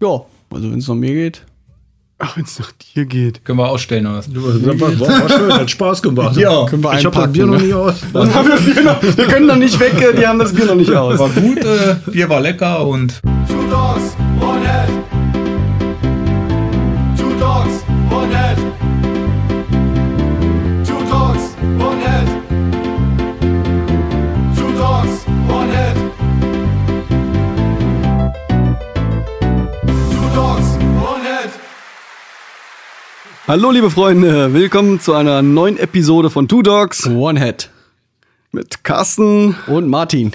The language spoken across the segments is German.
Ja, also wenn es nach mir geht. Ach, wenn es nach dir geht. Können wir ausstellen oder was? War, war schön, hat Spaß gemacht. Ja, können wir ich habe das Bier noch nicht aus. Dann haben wir das Bier noch, wir können noch nicht weg, die haben das Bier noch nicht aus. War gut, äh, Bier war lecker und Hallo liebe Freunde, willkommen zu einer neuen Episode von Two Dogs One Head. mit Carsten Und Martin.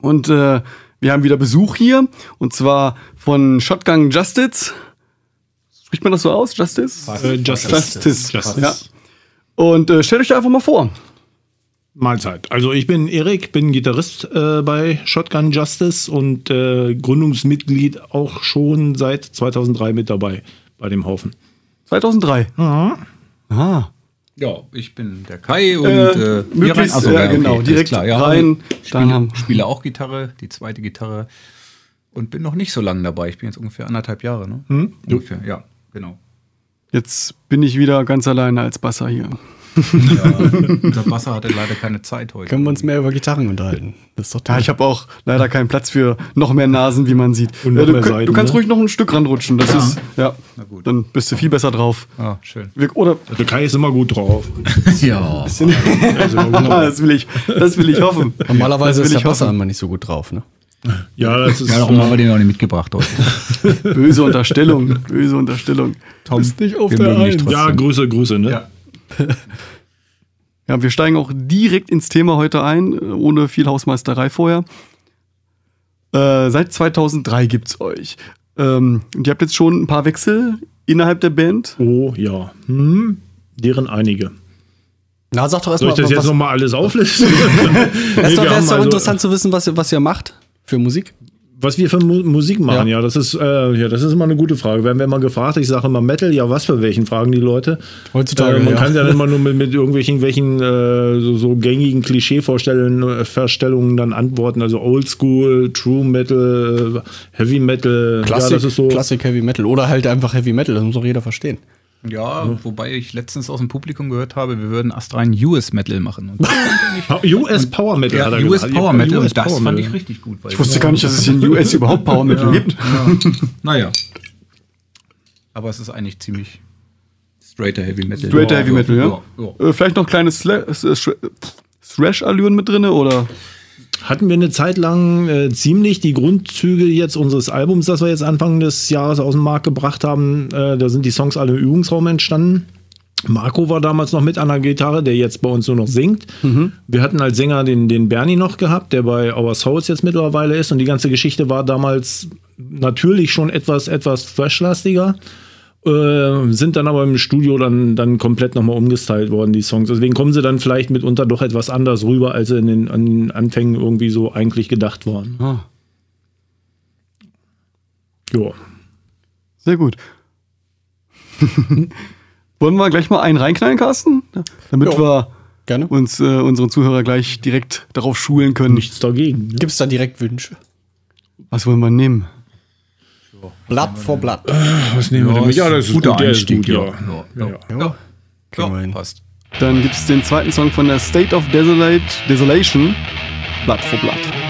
und äh, wir haben wieder Besuch hier und zwar von Shotgun Justice. Spricht man das so aus? Justice? Äh, Justice. Justice. Justice. Ja. Und äh, stellt euch da einfach mal vor. Mahlzeit. Also ich bin Erik, bin Gitarrist äh, bei Shotgun Justice und äh, Gründungsmitglied auch schon seit 2003 mit dabei bei dem Haufen. 2003. Ah. ja, ich bin der Kai und Äh, äh, möglichst, Achso, ja, okay, genau, direkt klar. Ja, rein, dann spiele, haben- spiele auch Gitarre, die zweite Gitarre und bin noch nicht so lange dabei. Ich bin jetzt ungefähr anderthalb Jahre, ne? Hm? Ungefähr, ja, genau. Jetzt bin ich wieder ganz alleine als Basser hier. Ja, unser Basser hatte leider keine Zeit heute. Können wir uns mehr über Gitarren unterhalten? Das ist doch Ja, toll. ich habe auch leider keinen Platz für noch mehr Nasen, wie man sieht. Und noch Ja, du, mehr könnt- Seiten, du kannst ne? ruhig noch ein Stück ranrutschen. Das ist ja. Na gut. Dann bist du viel besser drauf. Ah, schön. Wir- Oder Der Kai ist immer gut drauf. Ja. Ist drauf. das will ich, das will ich hoffen. Normalerweise ist der Basser immer nicht so gut drauf, ne? Ja, das ist Ja, darum haben wir den auch nicht mitgebracht heute. Böse Unterstellung, böse Unterstellung. Tom, Bist nicht auf der trotzdem. ja, Grüße, Grüße, ne? Ja. Ja, wir steigen auch direkt ins Thema heute ein, ohne viel Hausmeisterei vorher. Äh, seit 2003 gibt's euch. Ähm, und ihr habt jetzt schon ein paar Wechsel innerhalb der Band. Oh ja. Hm, deren einige. Na, sag doch Soll ich erstmal, das jetzt nochmal alles auflisten? erst Nee, doch, wir wäre es doch also- interessant zu wissen, was, ihr- was ihr macht für Musik. Was wir für Mu Musik machen, Ja. ja, das ist äh, ja, das ist immer eine gute Frage. Werden wir immer gefragt, ich sage immer Metal, ja, was für welchen fragen die Leute? Heutzutage, Äh, man ja. kann ja immer nur mit, mit irgendwelchen welchen, äh, so, so gängigen Klischeevorstellungen äh, Verstellungen dann antworten. Also Oldschool, True Metal, äh, Heavy Metal. Klassik, ja, das ist so. Klassik Heavy Metal. Oder halt einfach Heavy Metal, das muss doch jeder verstehen. Ja, wobei ich letztens aus dem Publikum gehört habe, wir würden astrein US Metal machen. US Power Metal. ja, hat US. Power Metal. US und das Power fand Metal. ich richtig gut. Ich wusste gar nicht, dass es in US überhaupt Power Metal gibt. Naja. Aber es ist eigentlich ziemlich straighter Heavy Metal. Straighter Heavy Metal, ja. ja. Äh, vielleicht noch kleine Thrash-Allüren mit drin, oder? Hatten wir eine Zeit lang äh, ziemlich die Grundzüge jetzt unseres Albums, das wir jetzt Anfang des Jahres aus dem Markt gebracht haben. Äh, da sind die Songs alle im Übungsraum entstanden. Marco war damals noch mit an der Gitarre, der jetzt bei uns nur noch singt. Wir hatten als Sänger den, den Bernie noch gehabt, der bei Our Souls jetzt mittlerweile ist. Und die ganze Geschichte war damals natürlich schon etwas, etwas thrashlastiger. Äh, sind dann aber im Studio dann, dann komplett nochmal umgestylt worden, die Songs. Deswegen kommen sie dann vielleicht mitunter doch etwas anders rüber, als sie in den, an den Anfängen irgendwie so eigentlich gedacht waren. Ah, Ja. sehr gut. Wollen wir gleich mal einen reinknallen, Carsten? Damit Ja. wir Gerne. uns äh, unsere Zuhörer gleich direkt darauf schulen können. Nichts dagegen. Ne? Gibt es da direkt Wünsche? Was wollen wir nehmen? Blatt vor Blatt. Was nehmen wir denn mit? Ja, das ist guter gut, der ist Einstieg, gut, ja. ja. Ja, Ja, ja. ja. ja. Kriegen wir ja hin. passt. Dann gibt es den zweiten Song von der State of Desolate, Desolation, Blood for Blood.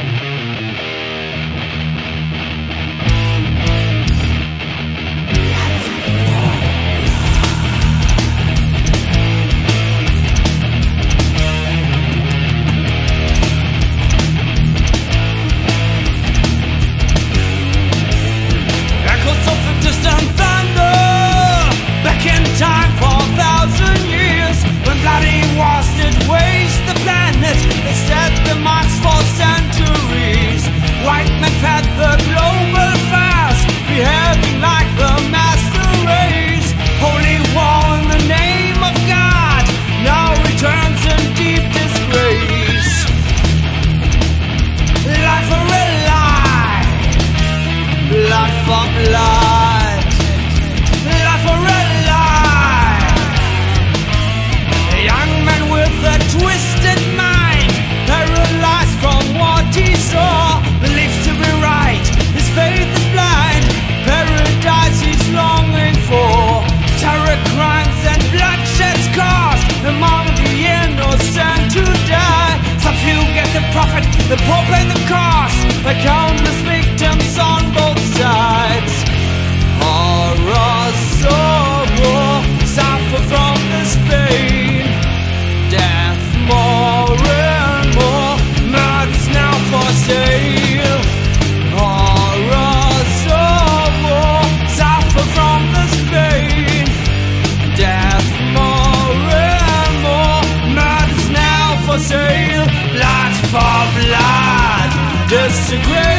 The grow.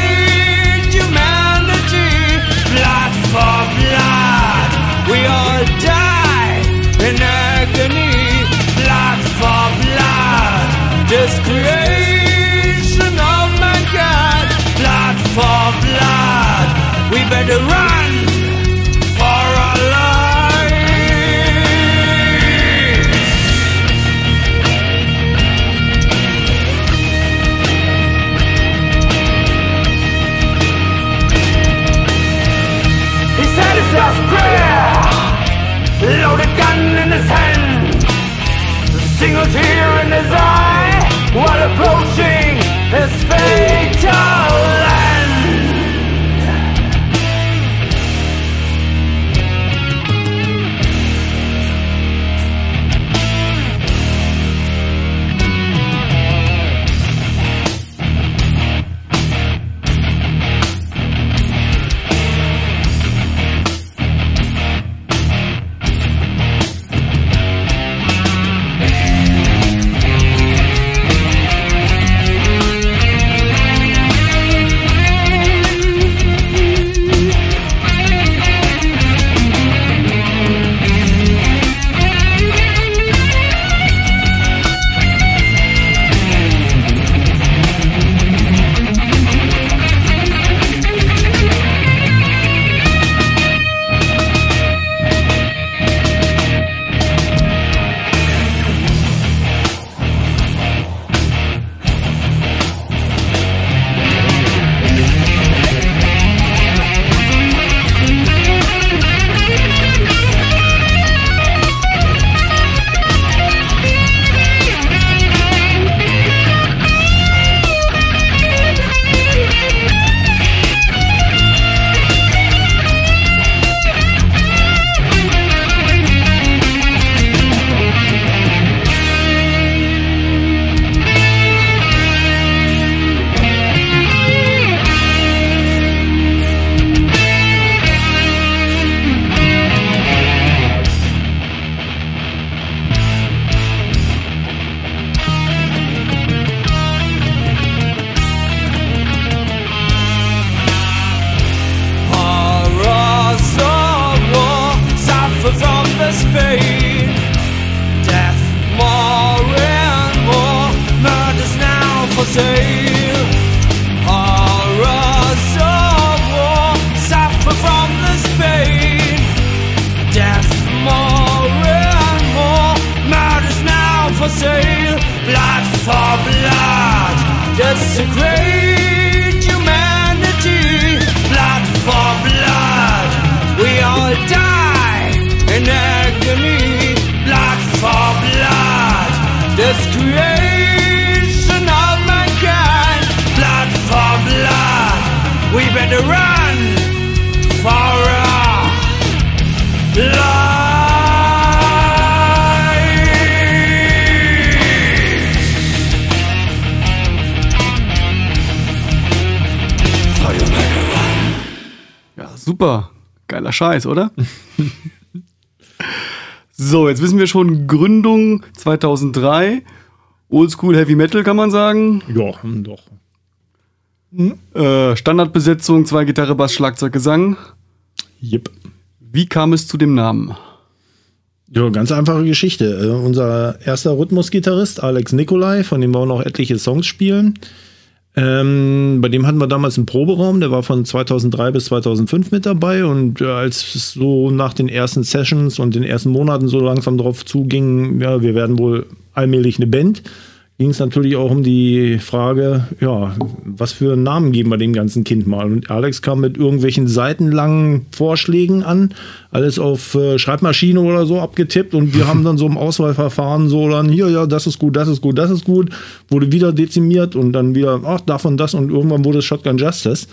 Scheiß, oder? so, jetzt wissen wir schon Gründung 2003. Oldschool Heavy Metal kann man sagen. Ja, hm, doch. Äh, Standardbesetzung, zwei Gitarre, Bass, Schlagzeug, Gesang. Yep. Wie kam es zu dem Namen? Ja, ganz einfache Geschichte. Äh, unser erster Rhythmusgitarrist, Alex Nikolai, von dem wir auch noch etliche Songs spielen. Ähm, bei dem hatten wir damals einen Proberaum, der war von 2003 bis 2005 mit dabei. Und äh, als es so nach den ersten Sessions und den ersten Monaten so langsam drauf zuging, ja, wir werden wohl allmählich eine Band, ging es natürlich auch um die Frage, ja, was für einen Namen geben wir dem ganzen Kind mal? Und Alex kam mit irgendwelchen seitenlangen Vorschlägen an, alles auf äh, Schreibmaschine oder so abgetippt und wir haben dann so im Auswahlverfahren so dann hier, ja, das ist gut, das ist gut, das ist gut, wurde wieder dezimiert und dann wieder, ach, davon das und irgendwann wurde es Shotgun Justice.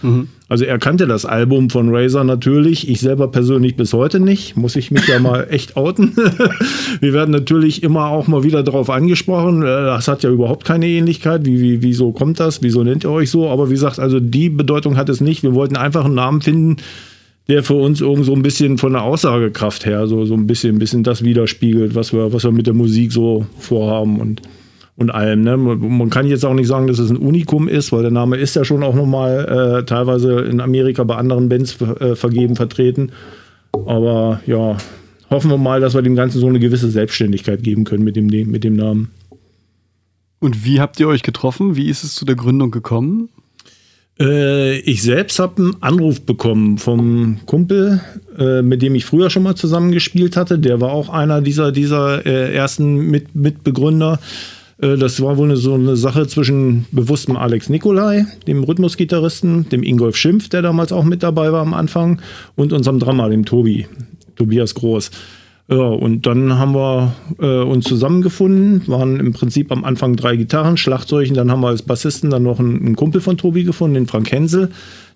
Also er kannte das Album von Razer natürlich, ich selber persönlich bis heute nicht, muss ich mich ja mal echt outen. wir werden natürlich immer auch mal wieder darauf angesprochen, äh, das hat ja überhaupt keine Ähnlichkeit, wie, wie, wieso kommt das, wieso nennt ihr euch so, aber wie gesagt, also die Bedeutung hat es nicht, wir wollten einfach einen Namen finden, der für uns irgend so ein bisschen von der Aussagekraft her so, so ein bisschen, ein bisschen das widerspiegelt, was wir, was wir mit der Musik so vorhaben. Und, und allem. Ne? Man kann jetzt auch nicht sagen, dass es ein Unikum ist, weil der Name ist ja schon auch nochmal äh, teilweise in Amerika bei anderen Bands äh, vergeben, vertreten. Aber ja, hoffen wir mal, dass wir dem Ganzen so eine gewisse Selbstständigkeit geben können mit dem, mit dem Namen. Und wie habt ihr euch getroffen? Wie ist es zu der Gründung gekommen? Äh, ich selbst habe einen Anruf bekommen vom Kumpel, äh, mit dem ich früher schon mal zusammengespielt hatte. Der war auch einer dieser, dieser äh, ersten mit Mitbegründer. Äh, das war wohl eine, so eine Sache zwischen bewusstem Alex Nikolai, dem Rhythmusgitarristen, dem Ingolf Schimpf, der damals auch mit dabei war am Anfang, und unserem Drummer, dem Tobi, Tobias Groß. Ja, und dann haben wir äh, uns zusammengefunden, waren im Prinzip am Anfang drei Gitarren, Schlagzeugen, dann haben wir als Bassisten dann noch einen, einen Kumpel von Tobi gefunden, den Frank Hensel.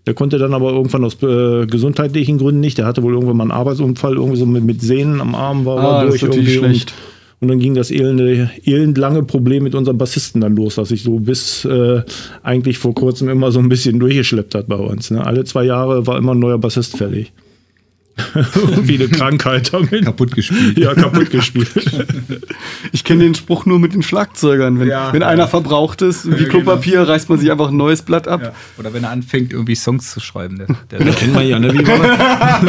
Der konnte dann aber irgendwann aus äh, gesundheitlichen Gründen nicht. Der hatte wohl irgendwann mal einen Arbeitsunfall, irgendwie so mit, mit Sehnen am Arm war, Ah, durch irgendwie. schlecht. Und, und dann ging das elende, elendlange Problem mit unserem Bassisten dann los, das sich so bis äh, eigentlich vor kurzem immer so ein bisschen durchgeschleppt hat bei uns. Ne? Alle zwei Jahre war immer ein neuer Bassist fällig. Irgendwie eine Krankheit damit. Kaputt gespielt. Ja, kaputt gespielt. Ich kenne den Spruch nur mit den Schlagzeugern. Wenn, Ja, wenn ja. einer verbraucht ist, wie Ja, Klopapier, reißt man sich einfach ein neues Blatt ab. Ja. Oder wenn er anfängt, irgendwie Songs zu schreiben. Der, der Kennen wir ja, ne? Wie war?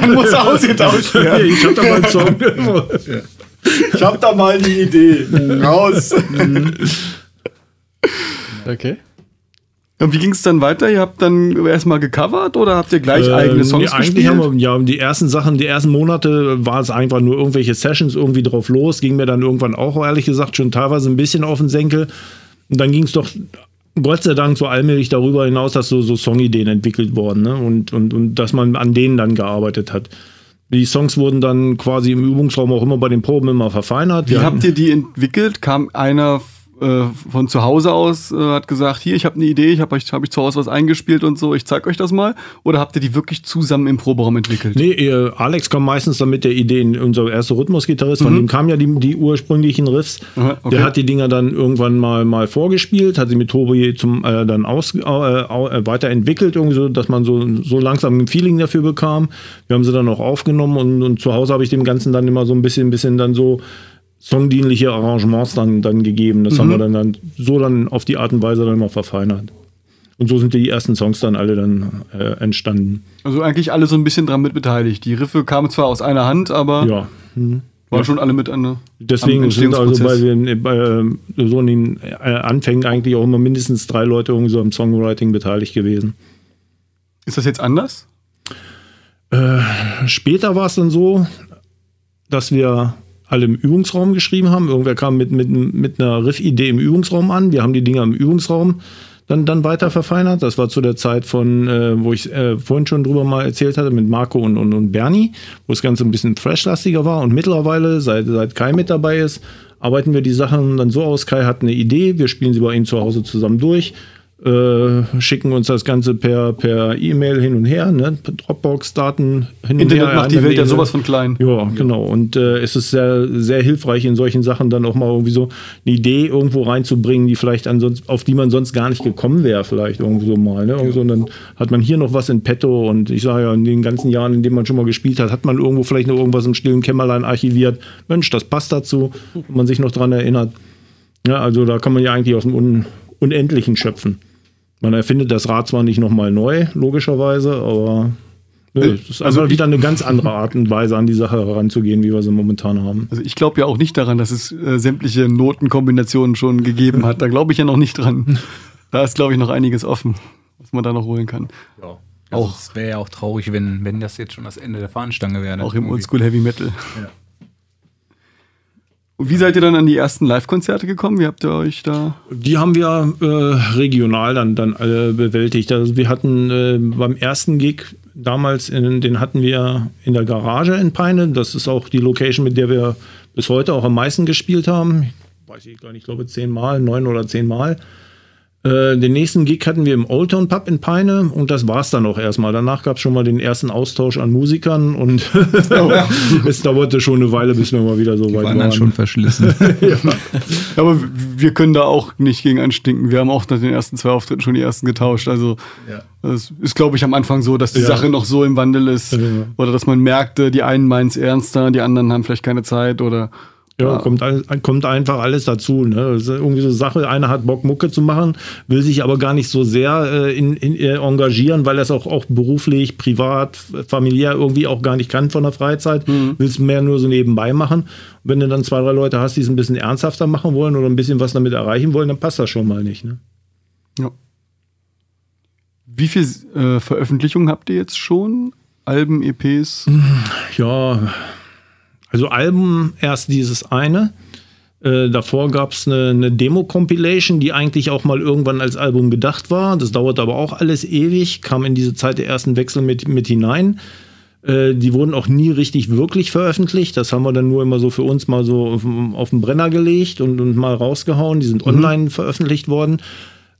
Dann muss er ausgetauscht werden. ich hab da mal einen Song. Ich hab da mal die Idee. Raus. Okay. Und wie ging es dann weiter? Ihr habt dann erstmal gecovert oder habt ihr gleich eigene Ähm, Songs nee, eigentlich gespielt? haben wir, ja, die ersten Sachen, die ersten Monate war es einfach nur irgendwelche Sessions irgendwie drauf los. Ging mir dann irgendwann auch, ehrlich gesagt, schon teilweise ein bisschen auf den Senkel. Und dann ging es doch Gott sei Dank so allmählich darüber hinaus, dass so, so Songideen entwickelt wurden ne? und, und, und dass man an denen dann gearbeitet hat. Die Songs wurden dann quasi im Übungsraum auch immer bei den Proben immer verfeinert. Wie habt ihr die entwickelt? Kam einer äh, von zu Hause aus, äh, hat gesagt, hier, ich habe eine Idee, ich habe euch hab ich zu Hause was eingespielt und so, ich zeig euch das mal? Oder habt ihr die wirklich zusammen im Proberaum entwickelt? Nee, äh, Alex kam meistens dann mit der Idee, unser erster Rhythmusgitarrist, von dem kamen ja die, die ursprünglichen Riffs. Mhm. Aha, okay. Der hat die Dinger dann irgendwann mal, mal vorgespielt, hat sie mit Tobi zum, äh, dann aus, äh, weiterentwickelt, irgendwie so, dass man so, so langsam ein Feeling dafür bekam. Wir haben sie dann auch aufgenommen und, und zu Hause habe ich dem Ganzen dann immer so ein bisschen, bisschen dann so songdienliche Arrangements dann, dann gegeben. Das haben Mhm. wir dann, dann so dann auf die Art und Weise dann immer verfeinert. Und so sind die ersten Songs dann alle dann äh, entstanden. Also eigentlich alle so ein bisschen dran mit beteiligt. Die Riffe kamen zwar aus einer Hand, aber Ja. waren schon alle mit an Deswegen sind also bei, den, bei äh, so in den äh, Anfängen eigentlich auch immer mindestens drei Leute irgendwie so am Songwriting beteiligt gewesen. Ist das jetzt anders? Später war es dann so, dass wir alle im Übungsraum geschrieben haben. Irgendwer kam mit, mit, mit einer Riff-Idee im Übungsraum an. Wir haben die Dinger im Übungsraum dann, dann weiter verfeinert. Das war zu der Zeit von, äh, wo ich äh, vorhin schon drüber mal erzählt hatte, mit Marco und, und, und Bernie, wo das Ganze ein bisschen thrashlastiger war. Und mittlerweile, seit, seit Kai mit dabei ist, arbeiten wir die Sachen dann so aus. Kai hat eine Idee, wir spielen sie bei ihm zu Hause zusammen durch. Äh, schicken uns das Ganze per per E-Mail hin und her, ne? Dropbox-Daten hin und Internet her. macht die Welt ja Mail. sowas von klein. Ja, genau. Und äh, es ist sehr, sehr hilfreich, in solchen Sachen dann auch mal irgendwie so eine Idee irgendwo reinzubringen, die vielleicht ansonsten, auf die man sonst gar nicht gekommen wäre, vielleicht irgendwie so mal. Ne? Irgendwie so, und dann hat man hier noch was in petto und ich sage ja, in den ganzen Jahren, in denen man schon mal gespielt hat, hat man irgendwo vielleicht noch irgendwas im stillen Kämmerlein archiviert. Mensch, das passt dazu, wenn man sich noch dran erinnert. Ja, also da kann man ja eigentlich aus dem Un Unendlichen schöpfen. Man erfindet das Rad zwar nicht nochmal neu, logischerweise, aber nö, es ist Also einfach wieder eine ganz andere Art und Weise, an die Sache heranzugehen, wie wir sie momentan haben. Also ich glaube ja auch nicht daran, dass es äh, sämtliche Notenkombinationen schon gegeben hat. Da glaube ich ja noch nicht dran. Da ist, glaube ich, noch einiges offen, was man da noch holen kann. Ja. Also es wäre ja auch traurig, wenn, wenn das jetzt schon das Ende der Fahnenstange wäre. ne? Auch im. Oldschool Heavy Metal. Ja. Wie seid ihr dann an die ersten Live-Konzerte gekommen? Wie habt ihr euch da? Die haben wir äh, regional dann, dann alle bewältigt. Also wir hatten äh, beim ersten Gig damals, in, den hatten wir in der Garage in Peine. Das ist auch die Location, mit der wir bis heute auch am meisten gespielt haben. Ich weiß ich gar nicht, ich glaube zehnmal, neun oder zehnmal. Äh, den nächsten Gig hatten wir im Old Town Pub in Peine und das war's dann auch erstmal. Danach gab es schon mal den ersten Austausch an Musikern und es dauerte schon eine Weile, bis wir mal wieder so Die weit waren waren. dann schon verschlissen. Aber wir können da auch nicht gegen anstinken. Wir haben auch nach den ersten zwei Auftritten schon die ersten getauscht. Also Ja. das ist, glaube ich, am Anfang so, dass die Ja. Sache noch so im Wandel ist. Ja. Oder dass man merkte, die einen meinen es ernster, die anderen haben vielleicht keine Zeit oder Ja, kommt, kommt einfach alles dazu. Ne? Das ist irgendwie so eine Sache, einer hat Bock, Mucke zu machen, will sich aber gar nicht so sehr äh, in, in, äh, engagieren, weil er es auch, auch beruflich, privat, familiär irgendwie auch gar nicht kann von der Freizeit, will es mehr nur so nebenbei machen. Und wenn du dann zwei, drei Leute hast, die es ein bisschen ernsthafter machen wollen oder ein bisschen was damit erreichen wollen, dann passt das schon mal nicht. Ne? Ja. Wie viele äh, Veröffentlichungen habt ihr jetzt schon? Alben, EPs? Ja, also Alben erst dieses eine. Äh, davor gab es eine, eine Demo-Compilation, die eigentlich auch mal irgendwann als Album gedacht war. Das dauert aber auch alles ewig, kam in diese Zeit der ersten Wechsel mit, mit hinein. Äh, die wurden auch nie richtig wirklich veröffentlicht. Das haben wir dann nur immer so für uns mal so auf, auf den Brenner gelegt und, und mal rausgehauen. Die sind online veröffentlicht worden.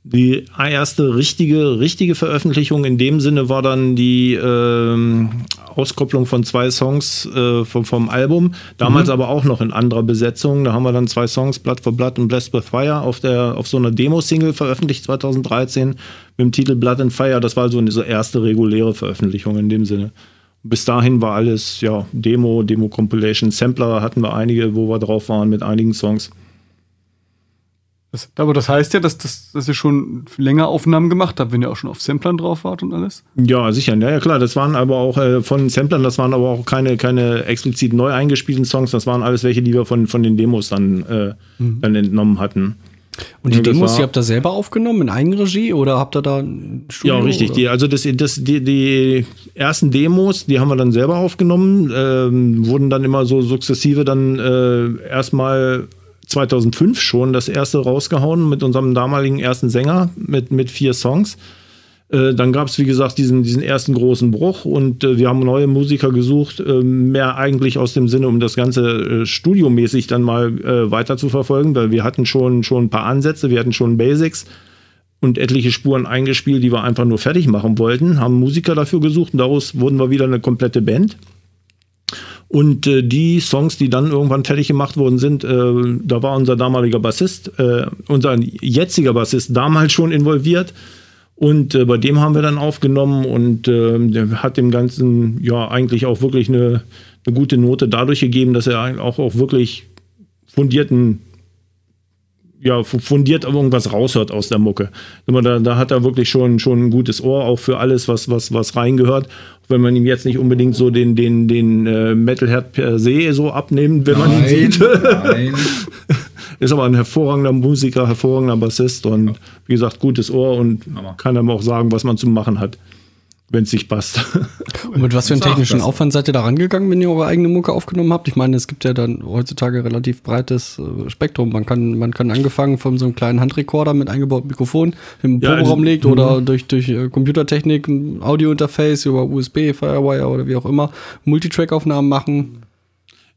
Die erste richtige, richtige Veröffentlichung in dem Sinne war dann die ähm, Auskopplung von zwei Songs äh, vom, vom Album. Damals aber auch noch in anderer Besetzung. Da haben wir dann zwei Songs, Blood for Blood und Blessed with Fire, auf, der, auf so einer Demo-Single veröffentlicht 2013 mit dem Titel Blood and Fire. Das war so eine so erste reguläre Veröffentlichung in dem Sinne. Bis dahin war alles ja Demo, Demo-Compilation, Sampler hatten wir einige, wo wir drauf waren mit einigen Songs. Das, aber das heißt ja, dass, dass, dass ihr schon länger Aufnahmen gemacht habt, wenn ihr auch schon auf Samplern drauf wart und alles? Ja, sicher. Ja, ja, klar. Das waren aber auch äh, von Samplern, das waren aber auch keine, keine explizit neu eingespielten Songs. Das waren alles welche, die wir von, von den Demos dann, äh, dann entnommen hatten. Und die Ja, Demos, war- die habt ihr selber aufgenommen in Eigenregie oder habt ihr da ein Studio? Ja, richtig. Die, also das, das, die, die ersten Demos, die haben wir dann selber aufgenommen, ähm, wurden dann immer so sukzessive dann äh, erstmal 2005 schon das erste rausgehauen mit unserem damaligen ersten Sänger mit, mit vier Songs. Äh, dann gab es, wie gesagt, diesen, diesen ersten großen Bruch und äh, wir haben neue Musiker gesucht, äh, mehr eigentlich aus dem Sinne, um das Ganze äh, studiomäßig dann mal äh, weiter zu verfolgen, weil wir hatten schon, schon ein paar Ansätze, wir hatten schon Basics und etliche Spuren eingespielt, die wir einfach nur fertig machen wollten, haben Musiker dafür gesucht und daraus wurden wir wieder eine komplette Band. Und äh, die Songs, die dann irgendwann fertig gemacht worden sind, äh, da war unser damaliger Bassist, äh, unser jetziger Bassist damals schon involviert. Und äh, bei dem haben wir dann aufgenommen und äh, der hat dem Ganzen ja eigentlich auch wirklich eine, eine gute Note dadurch gegeben, dass er auch, auch wirklich fundierten ja, fu- fundiert irgendwas raushört aus der Mucke. Da, da hat er wirklich schon, schon ein gutes Ohr, auch für alles, was, was, was reingehört. Wenn man ihm jetzt nicht unbedingt so den, den, den äh, Metalhead per se so abnimmt, wenn man ihn sieht. nein. Ist aber ein hervorragender Musiker, hervorragender Bassist und wie gesagt, gutes Ohr und Hammer. kann einem auch sagen, was man zu machen hat, wenn es sich passt. Und mit was für einem technischen das. Aufwand seid ihr da rangegangen, wenn ihr eure eigene Mucke aufgenommen habt? Ich meine, es gibt ja dann heutzutage relativ breites äh, Spektrum. Man kann, man kann angefangen von so einem kleinen Handrekorder mit eingebautem Mikrofon im Ja, Proberaum also- legt oder durch, durch äh, Computertechnik ein Audiointerface über USB, Firewire oder wie auch immer Multitrack-Aufnahmen machen.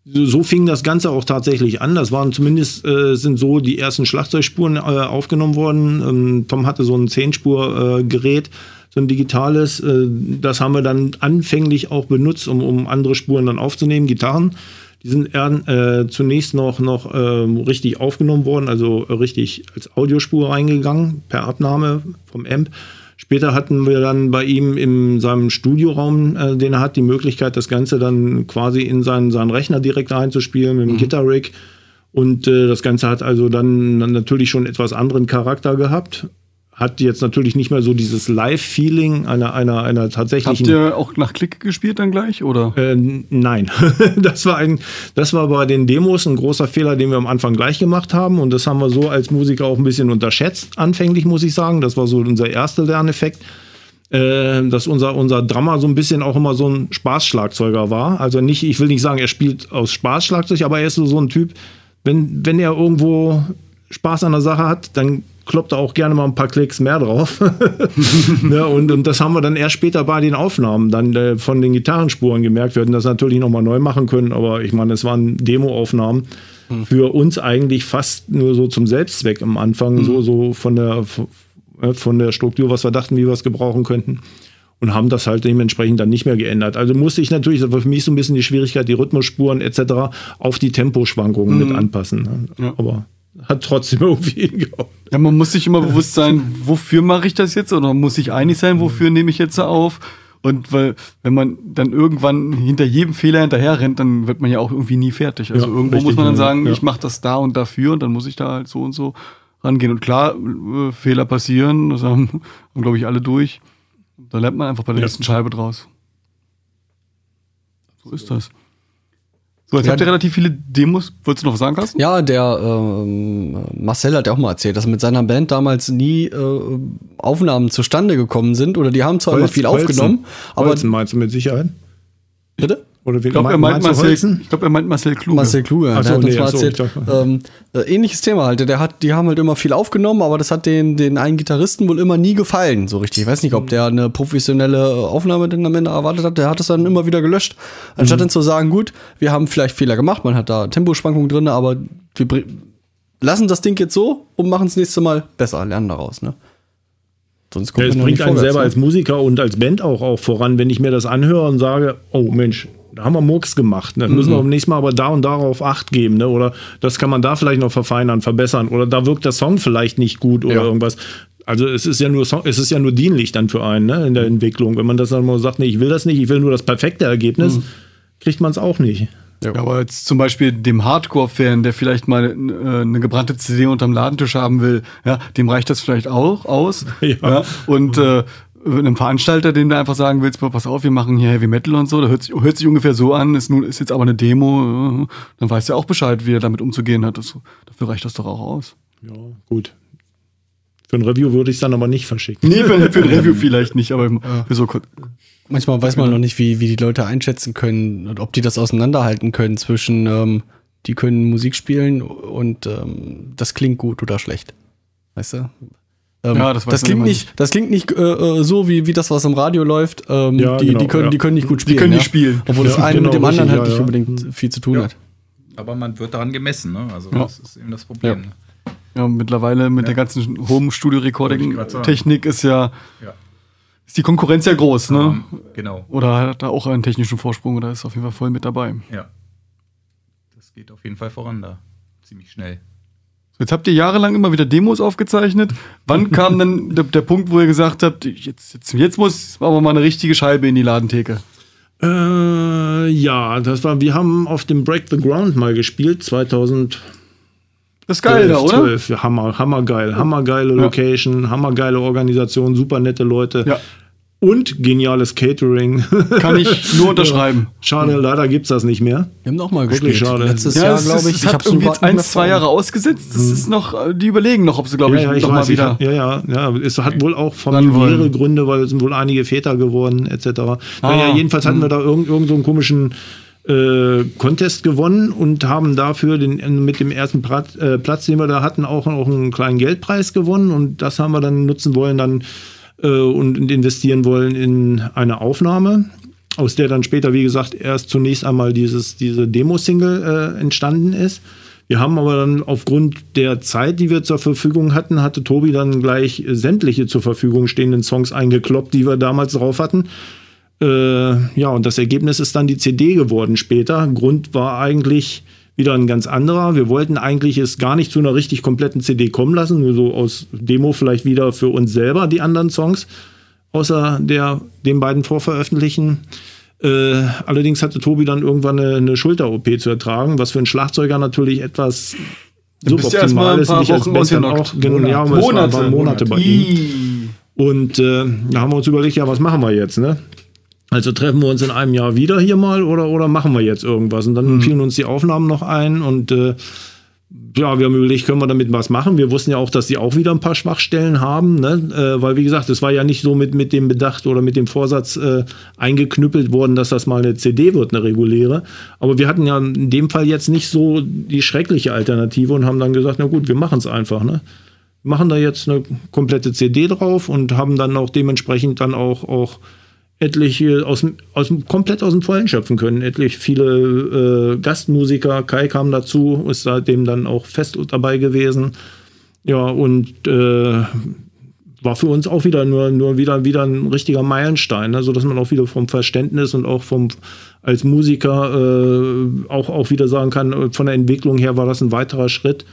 So, fing das Ganze auch tatsächlich an. Das waren zumindest äh, sind so die ersten Schlagzeugspuren äh, aufgenommen worden. Ähm, Tom hatte so ein Zehnspur-Gerät, so ein digitales. Äh, das haben wir dann anfänglich auch benutzt, um, um andere Spuren dann aufzunehmen, Gitarren. Die sind eher, äh, zunächst noch, noch ähm, richtig aufgenommen worden, also richtig als Audiospur reingegangen, per Abnahme vom Amp. Später hatten wir dann bei ihm in seinem Studioraum, äh, den er hat, die Möglichkeit, das Ganze dann quasi in seinen, seinen Rechner direkt einzuspielen mit dem Gitarrig. Und äh, das Ganze hat also dann, dann natürlich schon etwas anderen Charakter gehabt. Hat jetzt natürlich nicht mehr so dieses Live-Feeling einer, einer, einer Habt tatsächlichen. ihr auch nach Klick gespielt dann gleich? Oder? Äh, nein, das war ein, das war bei den Demos ein großer Fehler, den wir am Anfang gleich gemacht haben und das haben wir so als Musiker auch ein bisschen unterschätzt. Anfänglich muss ich sagen, das war so unser erster Lerneffekt, äh, dass unser unser Drummer so ein bisschen auch immer so ein Spaßschlagzeuger war. Also nicht, ich will nicht sagen, er spielt aus Spaßschlagzeug, aber er ist so so ein Typ, wenn wenn er irgendwo Spaß an der Sache hat, dann kloppt er auch gerne mal ein paar Klicks mehr drauf. ne, und, und das haben wir dann erst später bei den Aufnahmen dann äh, von den Gitarrenspuren gemerkt. Wir hätten das natürlich nochmal neu machen können, aber ich meine, es waren Demo-Aufnahmen. Für uns eigentlich fast nur so zum Selbstzweck am Anfang, so, so von der, äh, von der Struktur, was wir dachten, wie wir es gebrauchen könnten. Und haben das halt dementsprechend dann nicht mehr geändert. Also musste ich natürlich, das war für mich so ein bisschen die Schwierigkeit, die Rhythmusspuren etc. auf die Temposchwankungen mit anpassen. Ne? Ja. Aber hat trotzdem irgendwie hingehauen. Ja, man muss sich immer bewusst sein, wofür mache ich das jetzt? Oder man muss sich einig sein, wofür nehme ich jetzt auf? Und weil, wenn man dann irgendwann hinter jedem Fehler hinterher rennt, dann wird man ja auch irgendwie nie fertig. Also Ja, irgendwo richtig, muss man dann ja, sagen, ja. ich mache das da und dafür und dann muss ich da halt so und so rangehen. Und klar, äh, Fehler passieren, das haben, haben glaube ich, alle durch. Da lernt man einfach bei der Ja. nächsten Scheibe draus. So ist das. So, jetzt Ja, habt ihr relativ viele Demos. Wolltest du noch was sagen, Carsten? Ja, der ähm, Marcel hat ja auch mal erzählt, dass mit seiner Band damals nie äh, Aufnahmen zustande gekommen sind oder die haben zwar immer Holz- viel Holzen. aufgenommen, aber Holzen meinst du mit Sicherheit? bitte? Oder wie Ich glaube, er meint Marcel, ich glaub, er meint Marcel Kluge. Marcel Kluge, Ach der so, hat uns nee, mal ach so, erzählt. dachte- ähm, äh, ähnliches Thema halt. Der hat, die haben halt immer viel aufgenommen, aber das hat den, den einen Gitarristen wohl immer nie gefallen, so richtig. Ich weiß nicht, ob der eine professionelle Aufnahme denn am Ende erwartet hat. Der hat es dann immer wieder gelöscht. Anstatt dann zu sagen, gut, wir haben vielleicht Fehler gemacht, man hat da Temposchwankungen drin, aber wir lassen das Ding jetzt so und machen es nächste Mal besser, lernen daraus, ne? Sonst Ja, es man bringt einen selber ne? als Musiker und als Band auch, auch voran, wenn ich mir das anhöre und sage, oh Mensch, haben wir Murks gemacht. Ne? Müssen Mhm. wir beim nächsten Mal aber da und darauf Acht geben. Ne? Oder das kann man da vielleicht noch verfeinern, verbessern. Oder da wirkt der Song vielleicht nicht gut oder Ja. irgendwas. Also es ist ja nur Song, es ist ja nur dienlich dann für einen ne? in der Entwicklung. Wenn man das dann mal sagt, nee, ich will das nicht, ich will nur das perfekte Ergebnis, Mhm. kriegt man es auch nicht. Ja, aber jetzt zum Beispiel dem Hardcore-Fan, der vielleicht mal äh, eine gebrannte CD unterm Ladentisch haben will, ja, dem reicht das vielleicht auch aus. Ja. Und äh, einem Veranstalter, dem du einfach sagen willst, pass auf, wir machen hier Heavy Metal und so, da hört sich, hört sich ungefähr so an, ist, nun, ist jetzt aber eine Demo, äh, dann weiß er auch Bescheid, wie er damit umzugehen hat. Das, dafür reicht das doch auch aus. Ja, gut. Für ein Review würde ich es dann aber nicht verschicken. Nee, für, für ein Review vielleicht nicht, aber für so Manchmal weiß man noch nicht, wie, wie die Leute einschätzen können und ob die das auseinanderhalten können zwischen, ähm, die können Musik spielen und ähm, das klingt gut oder schlecht. Weißt du? Ähm, Ja, das das klingt nicht, das klingt nicht äh, äh, so wie, wie das, was im Radio läuft. Ähm, Ja, die, genau, die, können, ja. die können nicht gut Die spielen. können ja? nicht spielen. Obwohl das eine genau, mit dem anderen halt ja, nicht ja. unbedingt viel zu tun hat. Aber man wird daran gemessen, ne? Also Ja. das ist eben das Problem. ne? Ja, mittlerweile mit der ganzen Home-Studio-Recording-Technik ist ja Ja. ist die Konkurrenz ja groß, ne? Ähm, genau. Oder hat da auch einen technischen Vorsprung oder ist auf jeden Fall voll mit dabei. Ja. Das geht auf jeden Fall voran da. Ziemlich schnell. Jetzt habt ihr jahrelang immer wieder Demos aufgezeichnet. Wann kam dann der, der Punkt, wo ihr gesagt habt, jetzt, jetzt, jetzt muss aber mal eine richtige Scheibe in die Ladentheke? Äh, ja, das war, wir haben auf dem Break the Ground mal gespielt, 2000. Das ist geil da, oder? 12. Ja, Hammer, hammergeil. Hammergeile Location, hammergeile Organisation, super nette Leute. Ja. Und geniales Catering. Kann ich nur unterschreiben. Schade, leider gibt's das nicht mehr. Wir haben noch mal Wirklich gespielt. schade. Letztes Ja, Jahr, es, glaube ist, ich. es ich hat hab's irgendwie jetzt ein, zwei Jahre ausgesetzt. Das ist noch, äh, die überlegen noch, ob sie, glaube ich, ja, ja, ich noch mal weiß, ich wieder. hab, ja, ja, ja. Es hat wohl auch familiäre Gründe, weil es sind wohl einige Väter geworden, etc. Ah, naja, jedenfalls hatten wir da irgend, irgend so einen komischen äh, Contest gewonnen und haben dafür den, mit dem ersten Prat, äh, Platz, den wir da hatten, auch, auch einen kleinen Geldpreis gewonnen und das haben wir dann nutzen wollen dann äh, und investieren wollen in eine Aufnahme, aus der dann später, wie gesagt, erst zunächst einmal dieses, diese Demo-Single äh, entstanden ist. Wir haben aber dann aufgrund der Zeit, die wir zur Verfügung hatten, hatte Tobi dann gleich sämtliche zur Verfügung stehenden Songs eingekloppt, die wir damals drauf hatten. Äh, ja, und das Ergebnis ist dann die CD geworden später. Grund war eigentlich wieder ein ganz anderer. Wir wollten eigentlich es gar nicht zu einer richtig kompletten CD kommen lassen, nur so aus Demo vielleicht wieder für uns selber die anderen Songs, außer der, den beiden vorveröffentlichen. Äh, allerdings hatte Tobi dann irgendwann eine, eine Schulter-OP zu ertragen, was für einen Schlagzeuger natürlich etwas Dann bist du erst mal ein paar nicht als auch, genau, ja, waren Monate bei ihm. Ih. Und äh, da haben wir uns überlegt, ja, was machen wir jetzt, ne? Also treffen wir uns in einem Jahr wieder hier mal oder, oder machen wir jetzt irgendwas? Und dann fielen uns die Aufnahmen noch ein und äh, ja, wir haben überlegt, können wir damit was machen? Wir wussten ja auch, dass sie auch wieder ein paar Schwachstellen haben, ne? äh, weil wie gesagt, es war ja nicht so mit, mit dem Bedacht oder mit dem Vorsatz äh, eingeknüppelt worden, dass das mal eine CD wird, eine reguläre. Aber wir hatten ja in dem Fall jetzt nicht so die schreckliche Alternative und haben dann gesagt, na gut, wir machen es einfach, ne? machen da jetzt eine komplette CD drauf und haben dann auch dementsprechend dann auch, auch etliche aus, aus, komplett aus dem Vollen schöpfen können. Etlich viele äh, Gastmusiker, Kai kam dazu, ist seitdem dann auch fest dabei gewesen. Ja, und äh, war für uns auch wieder nur, nur wieder, wieder ein richtiger Meilenstein, ne? sodass man auch wieder vom Verständnis und auch vom als Musiker äh, auch, auch wieder sagen kann, äh, von der Entwicklung her war das ein weiterer Schritt.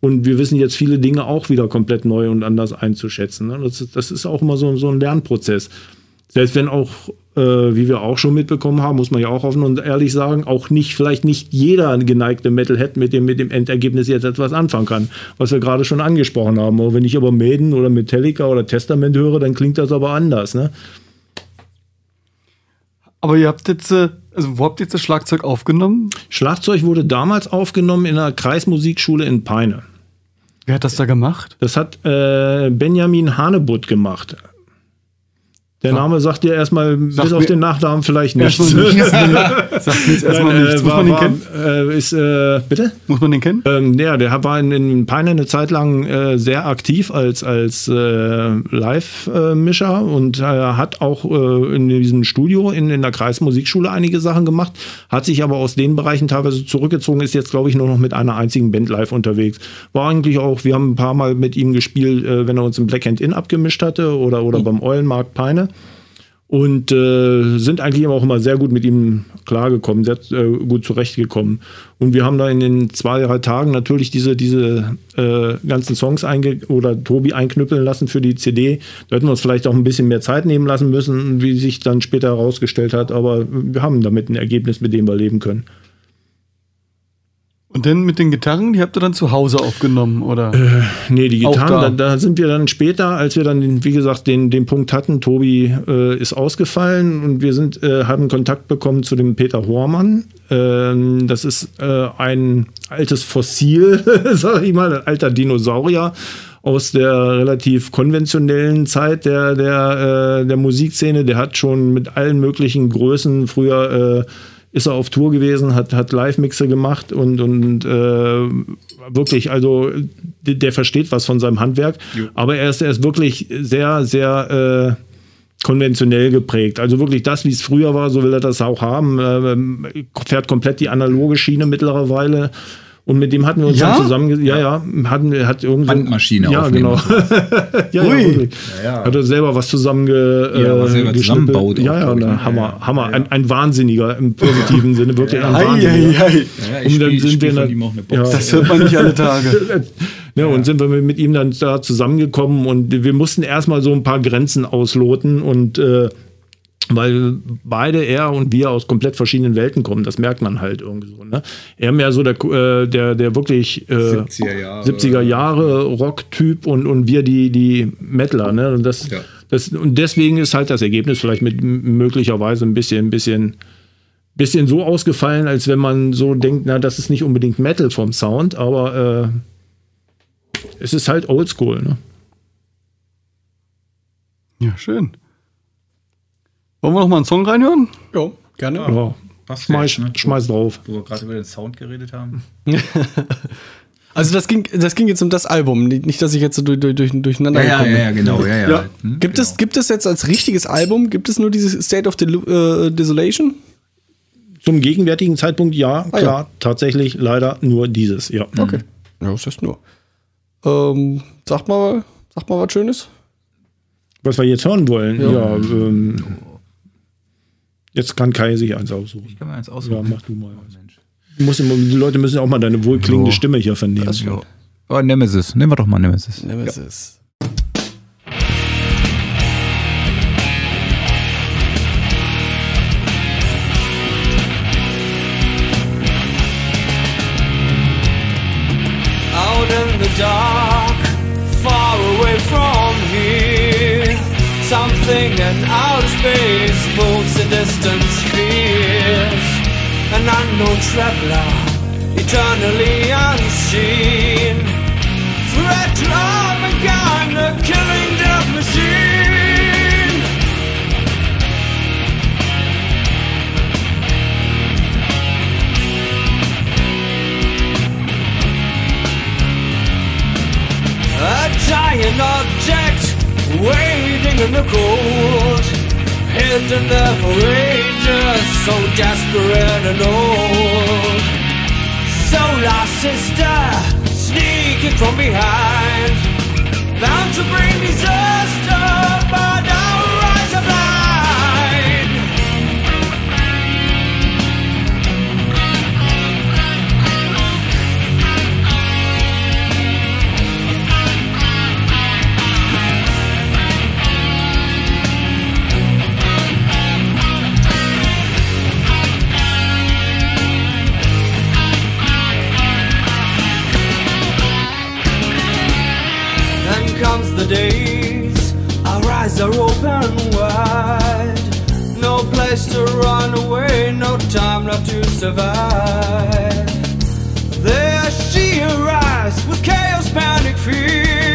Und wir wissen jetzt viele Dinge auch wieder komplett neu und anders einzuschätzen. Ne? Das, ist- das ist auch immer so, so ein Lernprozess. Selbst wenn auch, äh, wie wir auch schon mitbekommen haben, muss man ja auch offen und ehrlich sagen, auch nicht, vielleicht nicht jeder geneigte Metalhead mit dem, mit dem Endergebnis jetzt etwas anfangen kann, was wir gerade schon angesprochen haben. Aber wenn ich aber Maiden oder Metallica oder Testament höre, dann klingt das aber anders. Ne? Aber ihr habt jetzt, äh, also wo habt ihr jetzt das Schlagzeug aufgenommen? Schlagzeug wurde damals aufgenommen in der Kreismusikschule in Peine. Wer hat das da gemacht? Das hat äh, Benjamin Hanebutt gemacht. Der Name sagt dir erstmal, bis auf den Nachnamen vielleicht nichts. Sagt mir jetzt erstmal Nein, nichts. äh, Muss war, man den kennen? äh, ist, äh, bitte? Muss man den kennen? Ähm, ja, der war in, in Peine eine Zeit lang äh, sehr aktiv als, als äh, Live-Mischer und äh, hat auch äh, in diesem Studio in, in der Kreismusikschule einige Sachen gemacht, hat sich aber aus den Bereichen teilweise zurückgezogen, ist jetzt, glaube ich, nur noch mit einer einzigen Band live unterwegs. War eigentlich auch, wir haben ein paar Mal mit ihm gespielt, äh, wenn er uns im Black Hand Inn abgemischt hatte oder, oder beim Eulenmarkt Peine. Und äh, sind eigentlich auch immer sehr gut mit ihm klargekommen, sehr äh, gut zurechtgekommen. Und wir haben da in den zwei, drei Tagen natürlich diese, diese äh, ganzen Songs einge oder Tobi einknüppeln lassen für die CD. Da hätten wir uns vielleicht auch ein bisschen mehr Zeit nehmen lassen müssen, wie sich dann später herausgestellt hat. Aber wir haben damit ein Ergebnis, mit dem wir leben können. Und dann mit den Gitarren, die habt ihr dann zu Hause aufgenommen, oder? Nee, die Gitarren, da. da. sind wir dann später, als wir dann, wie gesagt, den, den Punkt hatten, Tobi äh, ist ausgefallen und wir sind, äh, haben Kontakt bekommen zu dem Peter Hormann. Ähm, das ist äh, ein altes Fossil, sag ich mal, ein alter Dinosaurier aus der relativ konventionellen Zeit der, der, äh, der Musikszene. Der hat schon mit allen möglichen Größen früher äh, ist er auf Tour gewesen, hat, hat Live-Mixe gemacht und, und äh, wirklich, also der, der versteht was von seinem Handwerk, aber er ist, er ist wirklich sehr, sehr äh, konventionell geprägt. Also wirklich das, wie es früher war, so will er das auch haben. Ähm, fährt komplett die analoge Schiene mittlerweile. Und mit dem hatten wir uns Ja? dann zusammen, ja, ja, hatten wir, hat irgendwie. Bandmaschine Ja, aufnehmen. genau. ja, ja, Ui. Ja, ja. Hat er selber was zusammen ge, Ja, was äh, selber zusammenbaut Ja, ja, na, ne? Hammer, Ja, ja. Hammer. Ein, ein Wahnsinniger im positiven Sinne, wirklich ein Ei, Wahnsinniger. ei, ei. Ja, ja, ich Und dann spiel- sind wir von dann- ihm auch eine Box. Das hört man nicht alle Tage. Ja, und sind wir mit ihm dann da zusammengekommen und wir mussten erstmal so ein paar Grenzen ausloten und äh, weil beide, er und wir, aus komplett verschiedenen Welten kommen, das merkt man halt irgendwie so. Ne? Er mehr so der, äh, der, der wirklich äh, 70er Jahre. 70er Jahre Rock-Typ und, und wir die, die Metaler. Ne? Und, das, Ja. das, und deswegen ist halt das Ergebnis vielleicht mit möglicherweise ein bisschen, ein bisschen, bisschen so ausgefallen, als wenn man so denkt, na, das ist nicht unbedingt Metal vom Sound, aber äh, es ist halt Oldschool. Ne? Ja, schön. Wollen wir noch mal einen Song reinhören? Ja, gerne. Ja. Passt Schmeiß, ne? schmeiß drauf. Wo wir gerade über den Sound geredet haben. Also das ging, das ging jetzt um das Album, nicht, dass ich jetzt so durch, durch, durcheinander Ja, ja, gekommen ja, bin. ja, genau. Ja, ja. Ja. Hm, Gibt, es, gibt es jetzt als richtiges Album, gibt es nur dieses State of Del äh, Desolation? Zum gegenwärtigen Zeitpunkt ja, Ah, klar, tatsächlich leider nur dieses, ja. Okay. Ja, was heißt nur? Ähm, sag mal, sag mal was Schönes. Was wir jetzt hören wollen, Ja. ja, ähm, jetzt kann Kai sich eins aussuchen. Ich kann mir eins Ja, aussuchen. mach du mal. Mensch. Du musst immer, die Leute müssen auch mal deine wohlklingende Ja. Stimme hier vernehmen. Ja. Oh, Nemesis. Nehmen wir doch mal Nemesis. Nemesis. out in the dark, far away from. Something in outer space moves the distance fears. An unknown traveler, eternally unseen. Threat to Armageddon, a killing death machine. A giant object waiting in the cold, hidden there for ages, so desperate and old. Solar sister, sneaking from behind, bound to bring disaster, the days. Our eyes are open wide. No place to run away. No time left to survive. There she arrives With chaos, panic, fear.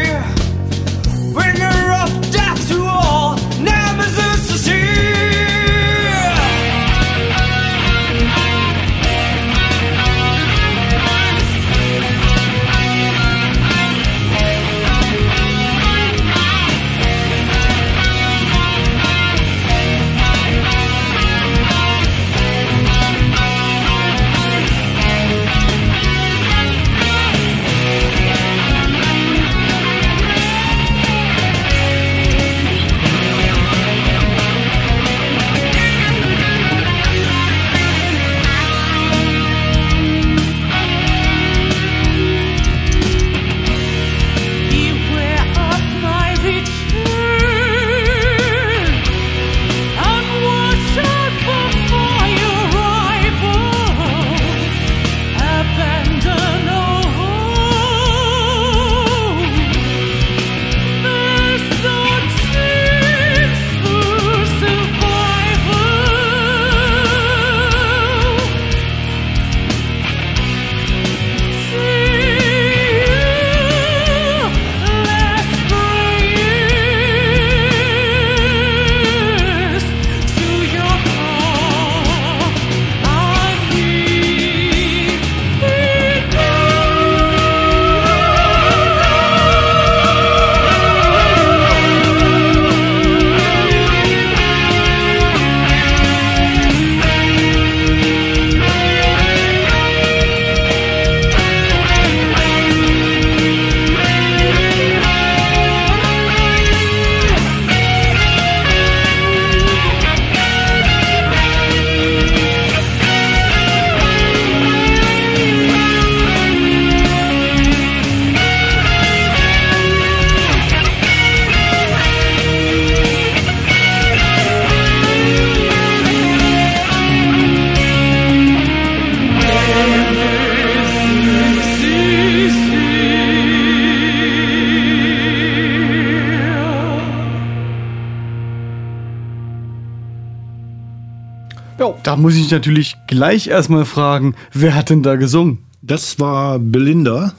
Ich natürlich gleich erstmal fragen, wer hat denn da gesungen? Das war Belinda,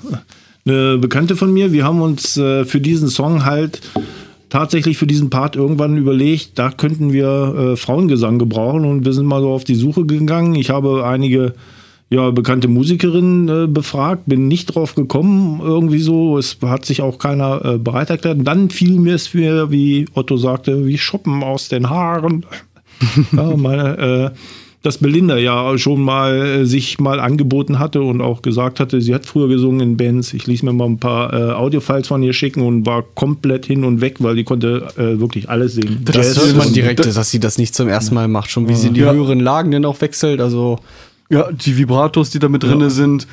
eine Bekannte von mir. Wir haben uns äh, für diesen Song halt tatsächlich für diesen Part irgendwann überlegt, da könnten wir äh, Frauengesang gebrauchen und wir sind mal so auf die Suche gegangen. Ich habe einige ja, bekannte Musikerinnen äh, befragt, bin nicht drauf gekommen, irgendwie so. Es hat sich auch keiner äh, bereit erklärt. Und dann fiel mir es mir, wie Otto sagte, wie Schuppen aus den Haaren. ja, meine, äh, dass Belinda ja schon mal äh, sich mal angeboten hatte und auch gesagt hatte, sie hat früher gesungen in Bands. Ich ließ mir mal ein paar äh, Audiofiles von ihr schicken und war komplett hin und weg, weil die konnte äh, wirklich alles singen. Das Jazz hört man direkt, dass sie das nicht zum ersten Mal macht, schon wie sie in die Ja. höheren Lagen dann auch wechselt. Also Ja, die Vibratos, die da mit drinne sind,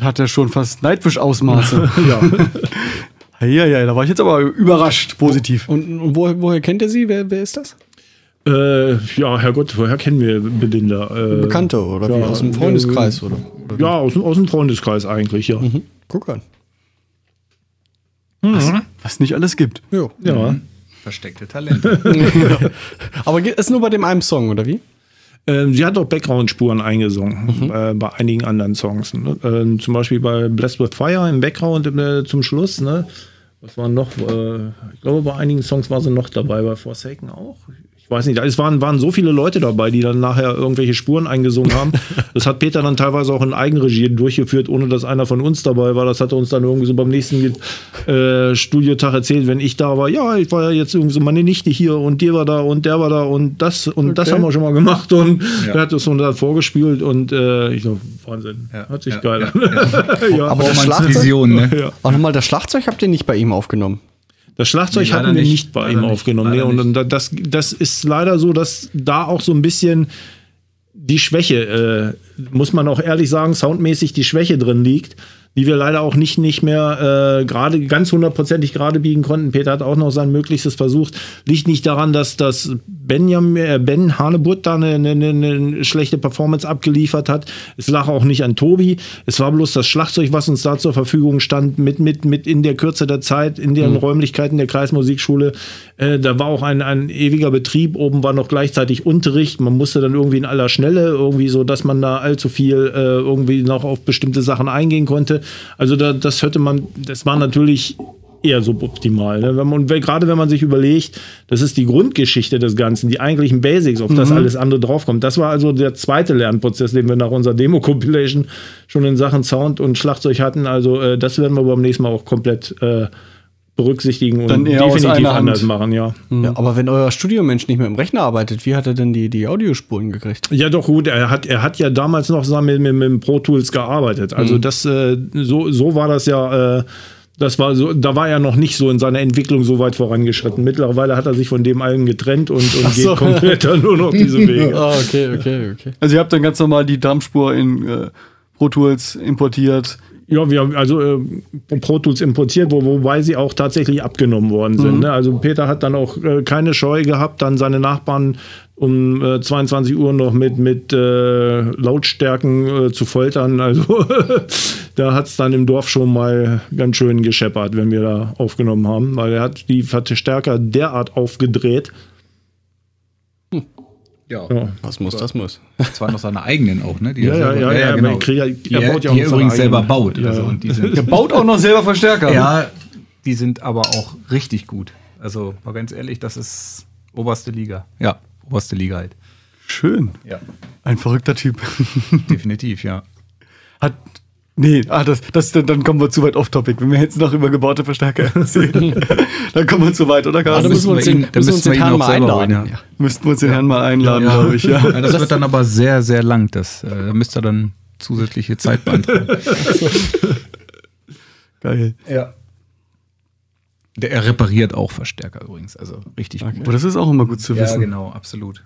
hat ja schon fast Nightwish-Ausmaße. ja. ja, ja, da war ich jetzt aber überrascht, positiv. und, und wo, woher kennt ihr sie? Wer, wer ist das? Äh, ja, Herrgott, woher kennen wir Belinda? Äh, Bekannte oder wie ja, aus dem Freundeskreis oder? oder wie? Ja, aus, dem- aus dem Freundeskreis eigentlich, ja. Mhm. Guck an. Was nicht alles gibt. Jo. Ja. Versteckte Talente. Aber geht es nur bei dem einen Song oder wie? Ähm, sie hat auch Background-Spuren eingesungen äh, bei einigen anderen Songs. Ne? Ähm, zum Beispiel bei Blessed with Fire im Background äh, zum Schluss. Ne? Was war noch? Äh, ich glaube, bei einigen Songs war sie noch dabei, bei Forsaken auch. Ich weiß nicht, es waren, waren so viele Leute dabei, die dann nachher irgendwelche Spuren eingesungen haben. Das hat Peter dann teilweise auch in Eigenregie durchgeführt, ohne dass einer von uns dabei war. Das hat er uns dann irgendwie so beim nächsten äh, Studiotag erzählt, wenn ich da war. Ja, ich war ja jetzt irgendwie so meine Nichte hier und die war da und der war da und das und das Okay. haben wir schon mal gemacht und Ja. er hat das so da vorgespielt und äh, ich dachte, Wahnsinn, Ja, hört sich ja, geil ja, an. Ja, Aber das Schlagzeug, Vision, ne? Ja. auch nochmal, das Schlagzeug habt ihr nicht bei ihm aufgenommen. Das Schlagzeug Nee, hatten wir nicht. nicht, bei ihm nicht. aufgenommen. Nee, und das, das ist leider so, dass da auch so ein bisschen die Schwäche, äh, muss man auch ehrlich sagen, soundmäßig die Schwäche drin liegt. Die wir leider auch nicht, nicht mehr äh, gerade ganz hundertprozentig gerade biegen konnten. Peter hat auch noch sein Möglichstes versucht. Liegt nicht daran, dass, dass Benjamin, äh, Ben Hanebut da eine, eine, eine schlechte Performance abgeliefert hat. Es lag auch nicht an Tobi. Es war bloß das Schlagzeug, was uns da zur Verfügung stand, mit, mit, mit in der Kürze der Zeit, in den Räumlichkeiten der Kreismusikschule. Äh, da war auch ein, ein ewiger Betrieb. Oben war noch gleichzeitig Unterricht. Man musste dann irgendwie in aller Schnelle, irgendwie so, dass man da allzu viel äh, irgendwie noch auf bestimmte Sachen eingehen konnte. Also da, das hätte man, das war natürlich eher suboptimal. Ne? Und gerade wenn man sich überlegt, das ist die Grundgeschichte des Ganzen, die eigentlichen Basics, auf das alles andere draufkommt. Das war also der zweite Lernprozess, den wir nach unserer Demo-Compilation schon in Sachen Sound und Schlagzeug hatten. Also äh, das werden wir beim nächsten Mal auch komplett äh, berücksichtigen und Dann eher aus definitiv anders machen, ja. Ja, aber wenn euer Studiomensch nicht mehr im Rechner arbeitet, wie hat er denn die, die Audiospuren gekriegt? Ja, doch gut. Er hat, er hat ja damals noch zusammen mit, mit, mit Pro Tools gearbeitet. Also das, äh, so, so war das ja. Äh, das war so, da war er noch nicht so in seiner Entwicklung so weit vorangeschritten. Mittlerweile hat er sich von dem allen getrennt und, und so. geht komplett dann nur noch diese Wege. Ah, okay, okay, okay. Also ihr habt dann ganz normal die Drumspur in äh, Pro Tools importiert. Ja, wir haben also äh, Pro Tools importiert, wo, wobei sie auch tatsächlich abgenommen worden sind. Ne? Also Peter hat dann auch äh, keine Scheu gehabt, dann seine Nachbarn um äh, 22 Uhr noch mit, mit äh, Lautstärken äh, zu foltern. Also da hat es dann im Dorf schon mal ganz schön gescheppert, wenn wir da aufgenommen haben, weil er hat die Verstärker derart aufgedreht. Ja. Ja. Was muss, das muss. Zwar noch seine eigenen auch, ne? Die Ja, er ja, selber- ja, ja, genau. aber er- Die er er, baut ja die auch er seine übrigens selber eigenen. baut. Ja, Also, ja. und die sind, Ihr baut auch noch selber Verstärker. ja, die sind aber auch richtig gut. Also mal ganz ehrlich, das ist oberste Liga. Ja, oberste Liga halt. Schön. Ja, Ein verrückter Typ. definitiv, ja. Hat. Nee, ah, das, das, dann dann kommen wir zu weit off-topic. Wenn wir jetzt noch über gebaute Verstärker erzählen, dann kommen wir zu weit, oder Ah, da Carsten? müssen wir uns den, müssen wir uns den Herrn mal einladen. ja. Müssten wir uns den Herrn mal einladen, glaube ich. Ja. Ja, das, wird dann aber sehr, sehr lang. Das, äh, da müsst ihr dann zusätzliche Zeit beantragen. Geil. ja. Der, er repariert auch Verstärker übrigens. Also richtig Aber gut. das ist auch immer gut zu Ja, wissen. genau, absolut.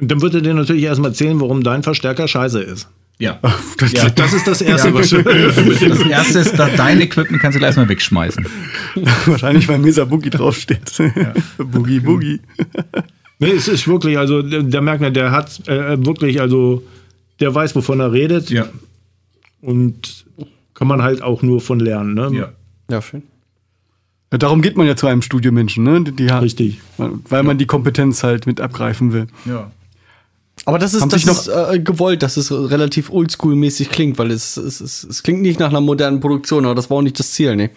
Und dann wird er dir natürlich erstmal erzählen, warum dein Verstärker scheiße ist. Ja. Ja, das ist das Erste, was du Das erste ist, dass dein Equipment kannst du gleich erstmal wegschmeißen. Wahrscheinlich, weil Mesa Boogie draufsteht. Boogie, Boogie. Nee, es ist wirklich, also der, der Merkner, der hat äh, wirklich, also der weiß, wovon er redet Ja. und kann man halt auch nur von lernen. Ne? Ja. Ja, schön. Ja, darum geht man ja zu einem Studiomenschen, ne? Die, die, Richtig. Weil man die Kompetenz halt mit abgreifen will. Ja. Aber das ist, das ist äh, gewollt, dass es relativ oldschool-mäßig klingt, weil es, es, es, es klingt nicht nach einer modernen Produktion, aber das war auch nicht das Ziel, ne?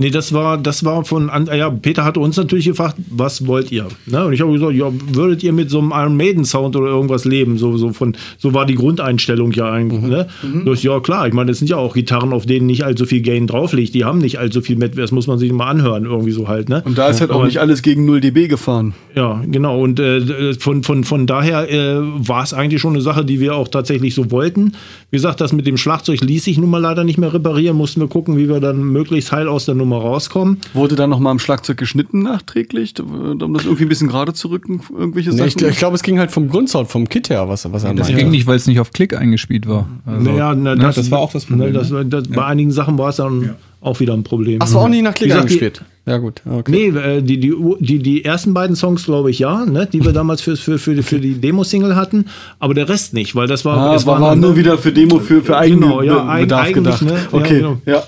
Nee, das war, das war von, ja, Peter hatte uns natürlich gefragt, was wollt ihr? Ne? Und ich habe gesagt, ja, würdet ihr mit so einem Iron Maiden Sound oder irgendwas leben? So, so, von, so war die Grundeinstellung ja eigentlich. Ne? So, ja, klar, ich meine, das sind ja auch Gitarren, auf denen nicht allzu viel Gain drauf liegt. Die haben nicht allzu viel mit, das muss man sich mal anhören, irgendwie so halt. Ne? Und da ist halt auch Aber- nicht alles gegen 0 dB gefahren. Ja, genau. Und äh, von, von, von daher äh, war es eigentlich schon eine Sache, die wir auch tatsächlich so wollten. Wie gesagt, das mit dem Schlagzeug ließ sich nun mal leider nicht mehr reparieren. Mussten wir gucken, wie wir dann möglichst heil aus der Nummer rauskommen. Wurde dann nochmal am Schlagzeug geschnitten nachträglich, um das irgendwie ein bisschen gerade zu rücken, irgendwelche Nee, Sachen? ich ich glaube, es ging halt vom Grundsound, vom Kit her, was, was er Das meinte. ging nicht, weil es nicht auf Klick eingespielt war. Also, Naja, na, ne, das, war auch das Problem. Ne, das, ne? das, Bei einigen Sachen war es dann auch wieder ein Problem. Ach, es war auch nicht nach Klick angespielt. Ja, gut. Okay. Nee, äh, die, die, die, die ersten beiden Songs, glaube ich, ja, ne, die wir damals für, für, für, die- für die Demo-Single hatten, aber der Rest nicht, weil das war. Ah, es war, war nur wieder für Demo, für, für eigenen Genau, ja, Bedarf eigentlich, gedacht. ne? Ja, Okay, genau. ja.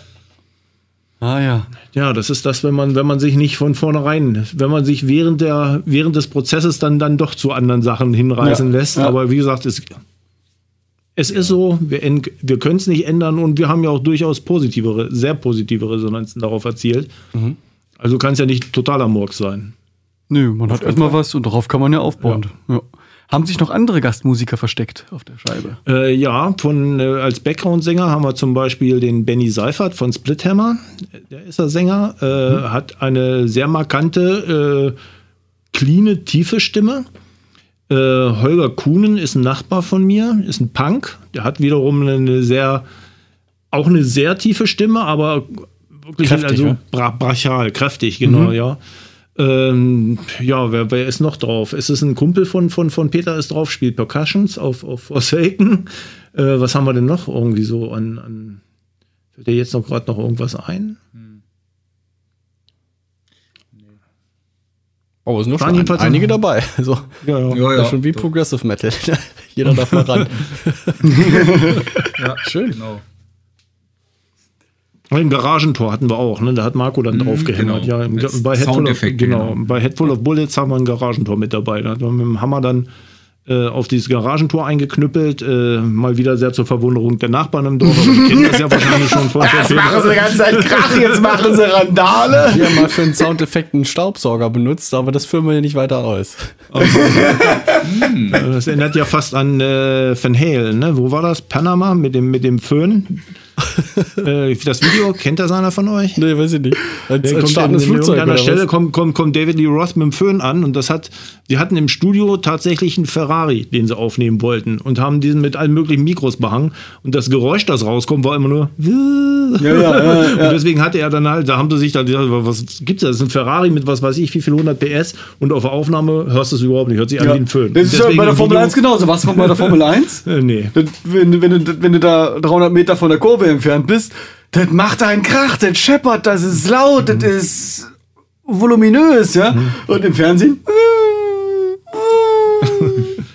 Ah ja. Ja, das ist das, wenn man, wenn man sich nicht von vornherein, wenn man sich während, der, während des Prozesses dann, dann doch zu anderen Sachen hinreißen Ja, lässt. ja. Aber wie gesagt, es, es ist so, wir, wir können es nicht ändern und wir haben ja auch durchaus positivere, sehr positive Resonanzen darauf erzielt. Mhm. Also kann es ja nicht totaler Murks sein. Nö, man hat erstmal was und darauf kann man ja aufbauen. Ja. Haben sich noch andere Gastmusiker versteckt auf der Scheibe? Äh, ja, von, äh, als Background-Sänger haben wir zum Beispiel den Benny Seifert von Splithammer. Der ist der Sänger, äh, hat eine sehr markante, äh, cleane, tiefe Stimme. Äh, Holger Kuhnen ist ein Nachbar von mir, ist ein Punk. Der hat wiederum eine sehr, auch eine sehr tiefe Stimme, aber wirklich Kräftig, also ja? bra brachial, kräftig, genau, ja. Ähm, ja, wer, wer ist noch drauf? Es ist ein Kumpel von, von, von Peter ist drauf, spielt Percussions auf, auf Forsaken. Äh, was haben wir denn noch irgendwie so an, an Fällt dir jetzt noch gerade noch irgendwas ein? Oh, es sind noch schon ein, jedenfalls einige dabei. Also, Ja, ja. Ja, ist schon wie Progressive Metal. Jeder darf mal ran. ja, schön. Genau. Ein Garagentor hatten wir auch, ne? Da hat Marco dann drauf gehämmert. genau. Ja, im, Mit bei, Headful of, Soundeffekte, genau, genau. bei Headful of Bullets haben wir ein Garagentor mit dabei. Da hat man mit dem Hammer dann äh, auf dieses Garagentor eingeknüppelt. Äh, mal wieder sehr zur Verwunderung der Nachbarn im Dorf. Aber die kennen das ja wahrscheinlich schon von Das machen sie die ganze Zeit Krach, jetzt machen sie Randale. Wir haben mal für einen Soundeffekt einen Staubsauger benutzt, aber das führen wir hier nicht weiter aus. Das erinnert ja fast an äh, Van Halen, ne? Wo war das? Panama mit dem, mit dem Föhn. äh, das Video, kennt das einer von euch? Nee, weiß ich nicht. Als, Der als kommt startendes an Flugzeug irgendeiner oder Stelle kommt, kommt, kommt David Lee Roth mit dem Föhn an und das hat, die hatten im Studio tatsächlich einen Ferrari, den sie aufnehmen wollten und haben diesen mit allen möglichen Mikros behangen und das Geräusch, das rauskommt, war immer nur Ja, ja, ja, und deswegen hatte er dann halt, da haben sie sich dann gesagt, was gibt's da? Das ist ein Ferrari mit was weiß ich, wie viel 100 PS und auf der Aufnahme hörst du es überhaupt nicht, hört sich an wie ein Föhn. Das ist ja bei der Formel Video- 1 genauso. Was bei der Formel 1? Äh, nee. Wenn, du- wenn, du, wenn du da 300 Meter von der Kurve entfernt bist, das macht einen Krach, das scheppert, das ist laut, das ist voluminös, ja. Und im Fernsehen.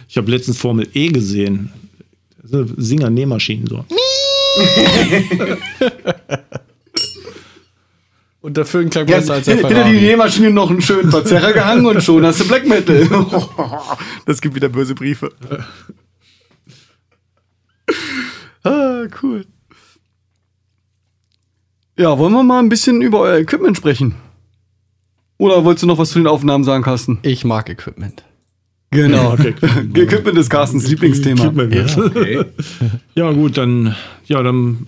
Ich habe letztens Formel E gesehen. So Singer-Nähmaschinen so. Und der Föhn klang Ja, besser als der hinter die. Nähmaschine noch einen schönen Verzerrer gehangen und schon hast du Black Metal. Das gibt wieder böse Briefe. Ah, cool. Ja, wollen wir mal ein bisschen über euer Equipment sprechen? Oder wolltest du noch was zu den Aufnahmen sagen, Carsten? Ich mag Equipment. Genau. Equipment ist Carstens Lieblingsthema. Okay. Ja, gut, dann, ja, dann,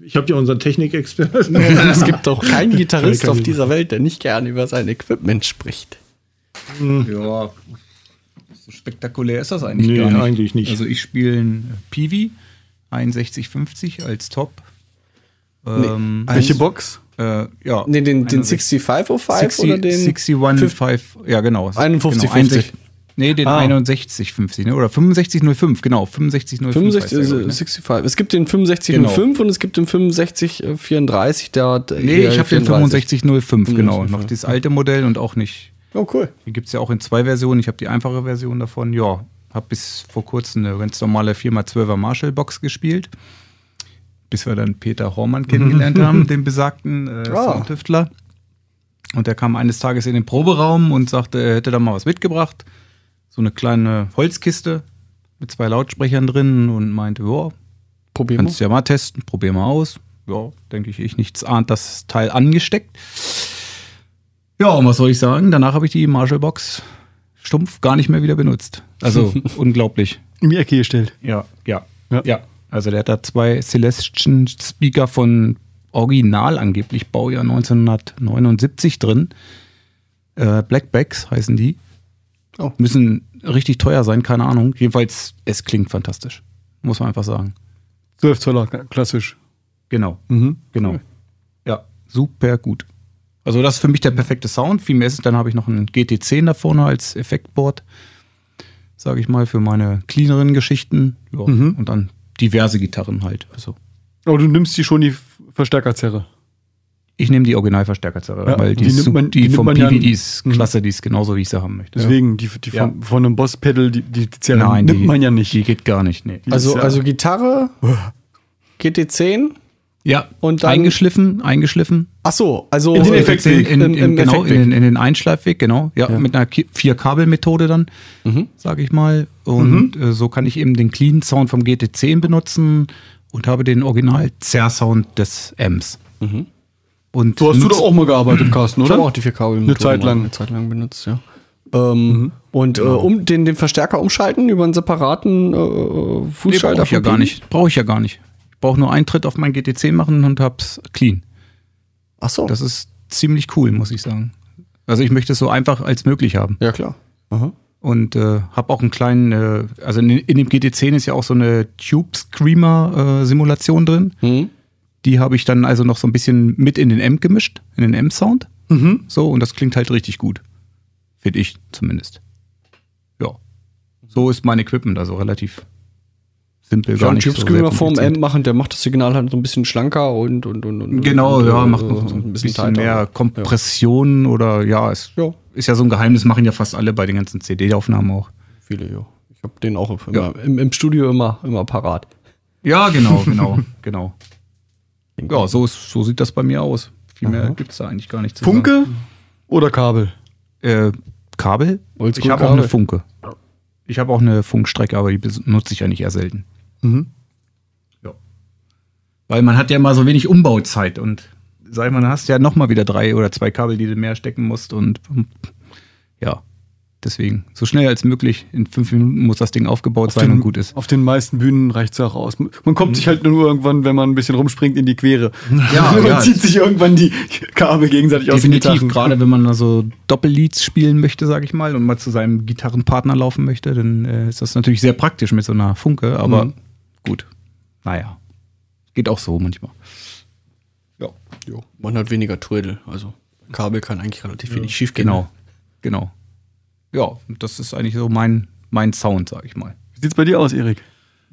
ich habe ja unseren Technikexperten. Es gibt doch keinen Gitarrist auf dieser Welt, der nicht gern über sein Equipment spricht. Ja, so spektakulär ist das eigentlich Nee, gar nicht. eigentlich nicht. Also ich spiele einen Peavey 6150 als Top. Ähm, Welche Box? äh, ja. Nee, den, den 61 6505 oder den 6115, ja genau. 51, genau, 50. Nee, den Ah. 6150, ne? oder 6505, genau, 6505. 65, heißt der, äh, glaub ich, ne? 65. Es gibt den 6505 und es gibt den 6534, der hat. Nee, ich habe den 64. 6505, genau. 65, Noch das alte Modell und auch nicht. Oh, cool. Die gibt es ja auch in zwei Versionen. Ich habe die einfache Version davon. Ja, habe bis vor kurzem eine ganz normale 4x12er Marshall-Box gespielt. Bis wir dann Peter Hormann kennengelernt haben, den besagten äh, Ah. Soundtüftler. Und der kam eines Tages in den Proberaum und sagte, er hätte da mal was mitgebracht. So eine kleine Holzkiste mit zwei Lautsprechern drin und meinte, ja, Probier mal. Kannst du ja mal testen, probier mal aus. Ja, denke ich, ich nichts ahnt das Teil angesteckt. Ja, und was soll ich sagen? Danach habe ich die Marshall-Box stumpf gar nicht mehr wieder benutzt. Also unglaublich. In die Ecke gestellt. Ja, ja, Ja. ja. Also der hat da zwei Celestion Speaker von Original angeblich, Baujahr 1979 drin. Äh, Blackbacks heißen die. Oh. Müssen richtig teuer sein, keine Ahnung. Jedenfalls, es klingt fantastisch. Muss man einfach sagen. 12 Zoller, klassisch. Genau. Mhm. Genau. Ja, super gut. Also das ist für mich der perfekte Sound. Viel mehr ist es. Dann habe ich noch einen GT10 da vorne als Effektboard, sage ich mal, für meine cleaneren Geschichten. Ja. Mhm. Und dann diverse Gitarren halt. Also Aber du nimmst die schon die Verstärkerzerre. ich nehme die Originalverstärkerzerre, Ja, weil die, die nimmt man- die, die nimmt vom man ja- Piwi, die ist klasse, die ist genauso, wie ich sie haben möchte. Deswegen, die, die Ja. von, von einem Boss-Pedal, die, die Zerre Nein, nimmt die, man ja nicht. Die geht gar nicht, nee. Also, also Gitarre, GT10 Ja, Und dann- eingeschliffen, eingeschliffen. Ach so, also In den äh, Effektweg. In, in, im genau, in den, in den Einschleifweg, genau. Ja, mit einer Vier-Kabel-Methode dann, Mhm. sage ich mal. Und äh, so kann ich eben den Clean-Sound vom GT10 benutzen und habe den Original-Zerr-Sound des Ms. Und so hast du doch auch mal gearbeitet, Carsten, Ich oder? habe auch die vier Kabel Eine Zeit lang. eine Zeit lang benutzt, ja. Ähm, Mhm. Und Genau. äh, um den, den Verstärker umschalten über einen separaten äh, Nee, Fußschalter. brauche ich ja gar nicht. Brauche ich ja gar nicht. Brauche nur einen Tritt auf mein GT10 machen und hab's clean. Ach so. Das ist ziemlich cool, muss ich sagen. Also ich möchte es so einfach als möglich haben. ja, klar. Aha. Und äh, habe auch einen kleinen, äh, also in, in dem GT10 ist ja auch so eine Tube Screamer äh, Simulation drin. Mhm. Die habe ich dann also noch so ein bisschen mit in den Amp gemischt, in den Amp-Sound. Mhm. So, und das klingt halt richtig gut. Finde ich zumindest. Ja. So ist mein Equipment, also relativ simpel Ja, gar nicht Chips so können wir vorm. Amp machen, der macht das Signal halt so ein bisschen schlanker und und und, und Genau, und, ja, äh, macht noch so ein bisschen, tighter. mehr Kompression oder ja, es Ja. ist ja so ein Geheimnis, machen ja fast alle bei den ganzen CD-Aufnahmen auch. Viele, ja. Ich habe den auch immer, Ja. im, im Studio immer, immer parat. Ja, genau, genau, genau. Ja, so, ist, so sieht das bei mir aus. Viel mehr gibt es da eigentlich gar nicht zu Funke oder Kabel? sagen. Äh, Kabel? Oldschool ich habe auch eine Funke. Ich habe auch eine Funkstrecke, aber die benutze ich eigentlich eher selten. Mhm. Ja. Weil man hat ja mal so wenig Umbauzeit und sag ich mal, dann hast du ja noch mal wieder drei oder zwei Kabel, die du mehr stecken musst und ja, deswegen so schnell als möglich. In fünf Minuten muss das Ding aufgebaut sein den, und gut ist. Auf den meisten Bühnen reicht es auch aus. Man kommt sich halt nur irgendwann, wenn man ein bisschen rumspringt, in die Quere. Ja, man ja. zieht sich irgendwann die Kabel gegenseitig aus den Definitiv, Gitarren. gerade wenn man also Doppelleads spielen möchte, sage ich mal, und mal zu seinem Gitarrenpartner laufen möchte, dann äh, ist das natürlich sehr praktisch mit so einer Funke, aber Mhm. Gut. Naja. Geht auch so manchmal. Ja. Jo. Man hat weniger Trödel. Also Kabel kann eigentlich relativ wenig schief gehen. Genau. Genau. Ja, das ist eigentlich so mein, mein Sound, sag ich mal. Wie sieht's bei dir aus, Erik?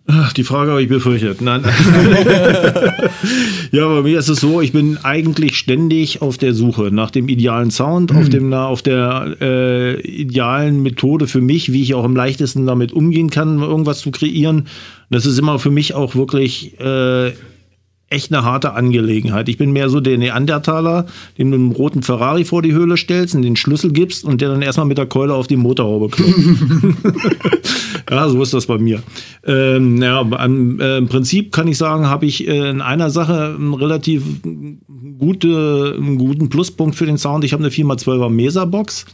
Ach, die Frage habe ich befürchtet. Nein. ja, bei mir ist es so, ich bin eigentlich ständig auf der Suche nach dem idealen Sound, auf, dem, na- auf der äh, idealen Methode für mich, wie ich auch am leichtesten damit umgehen kann, irgendwas zu kreieren. Das ist immer für mich auch wirklich äh, echt eine harte Angelegenheit. Ich bin mehr so der Neandertaler, den du einen roten Ferrari vor die Höhle stellst und den Schlüssel gibst und der dann erstmal mit der Keule auf die Motorhaube klopft. Ja, so ist das bei mir. Ähm, ja, am, äh, Im Prinzip kann ich sagen, habe ich äh, in einer Sache einen relativ gute, einen guten Pluspunkt für den Sound. Ich habe eine 4x12er Mesa-Box.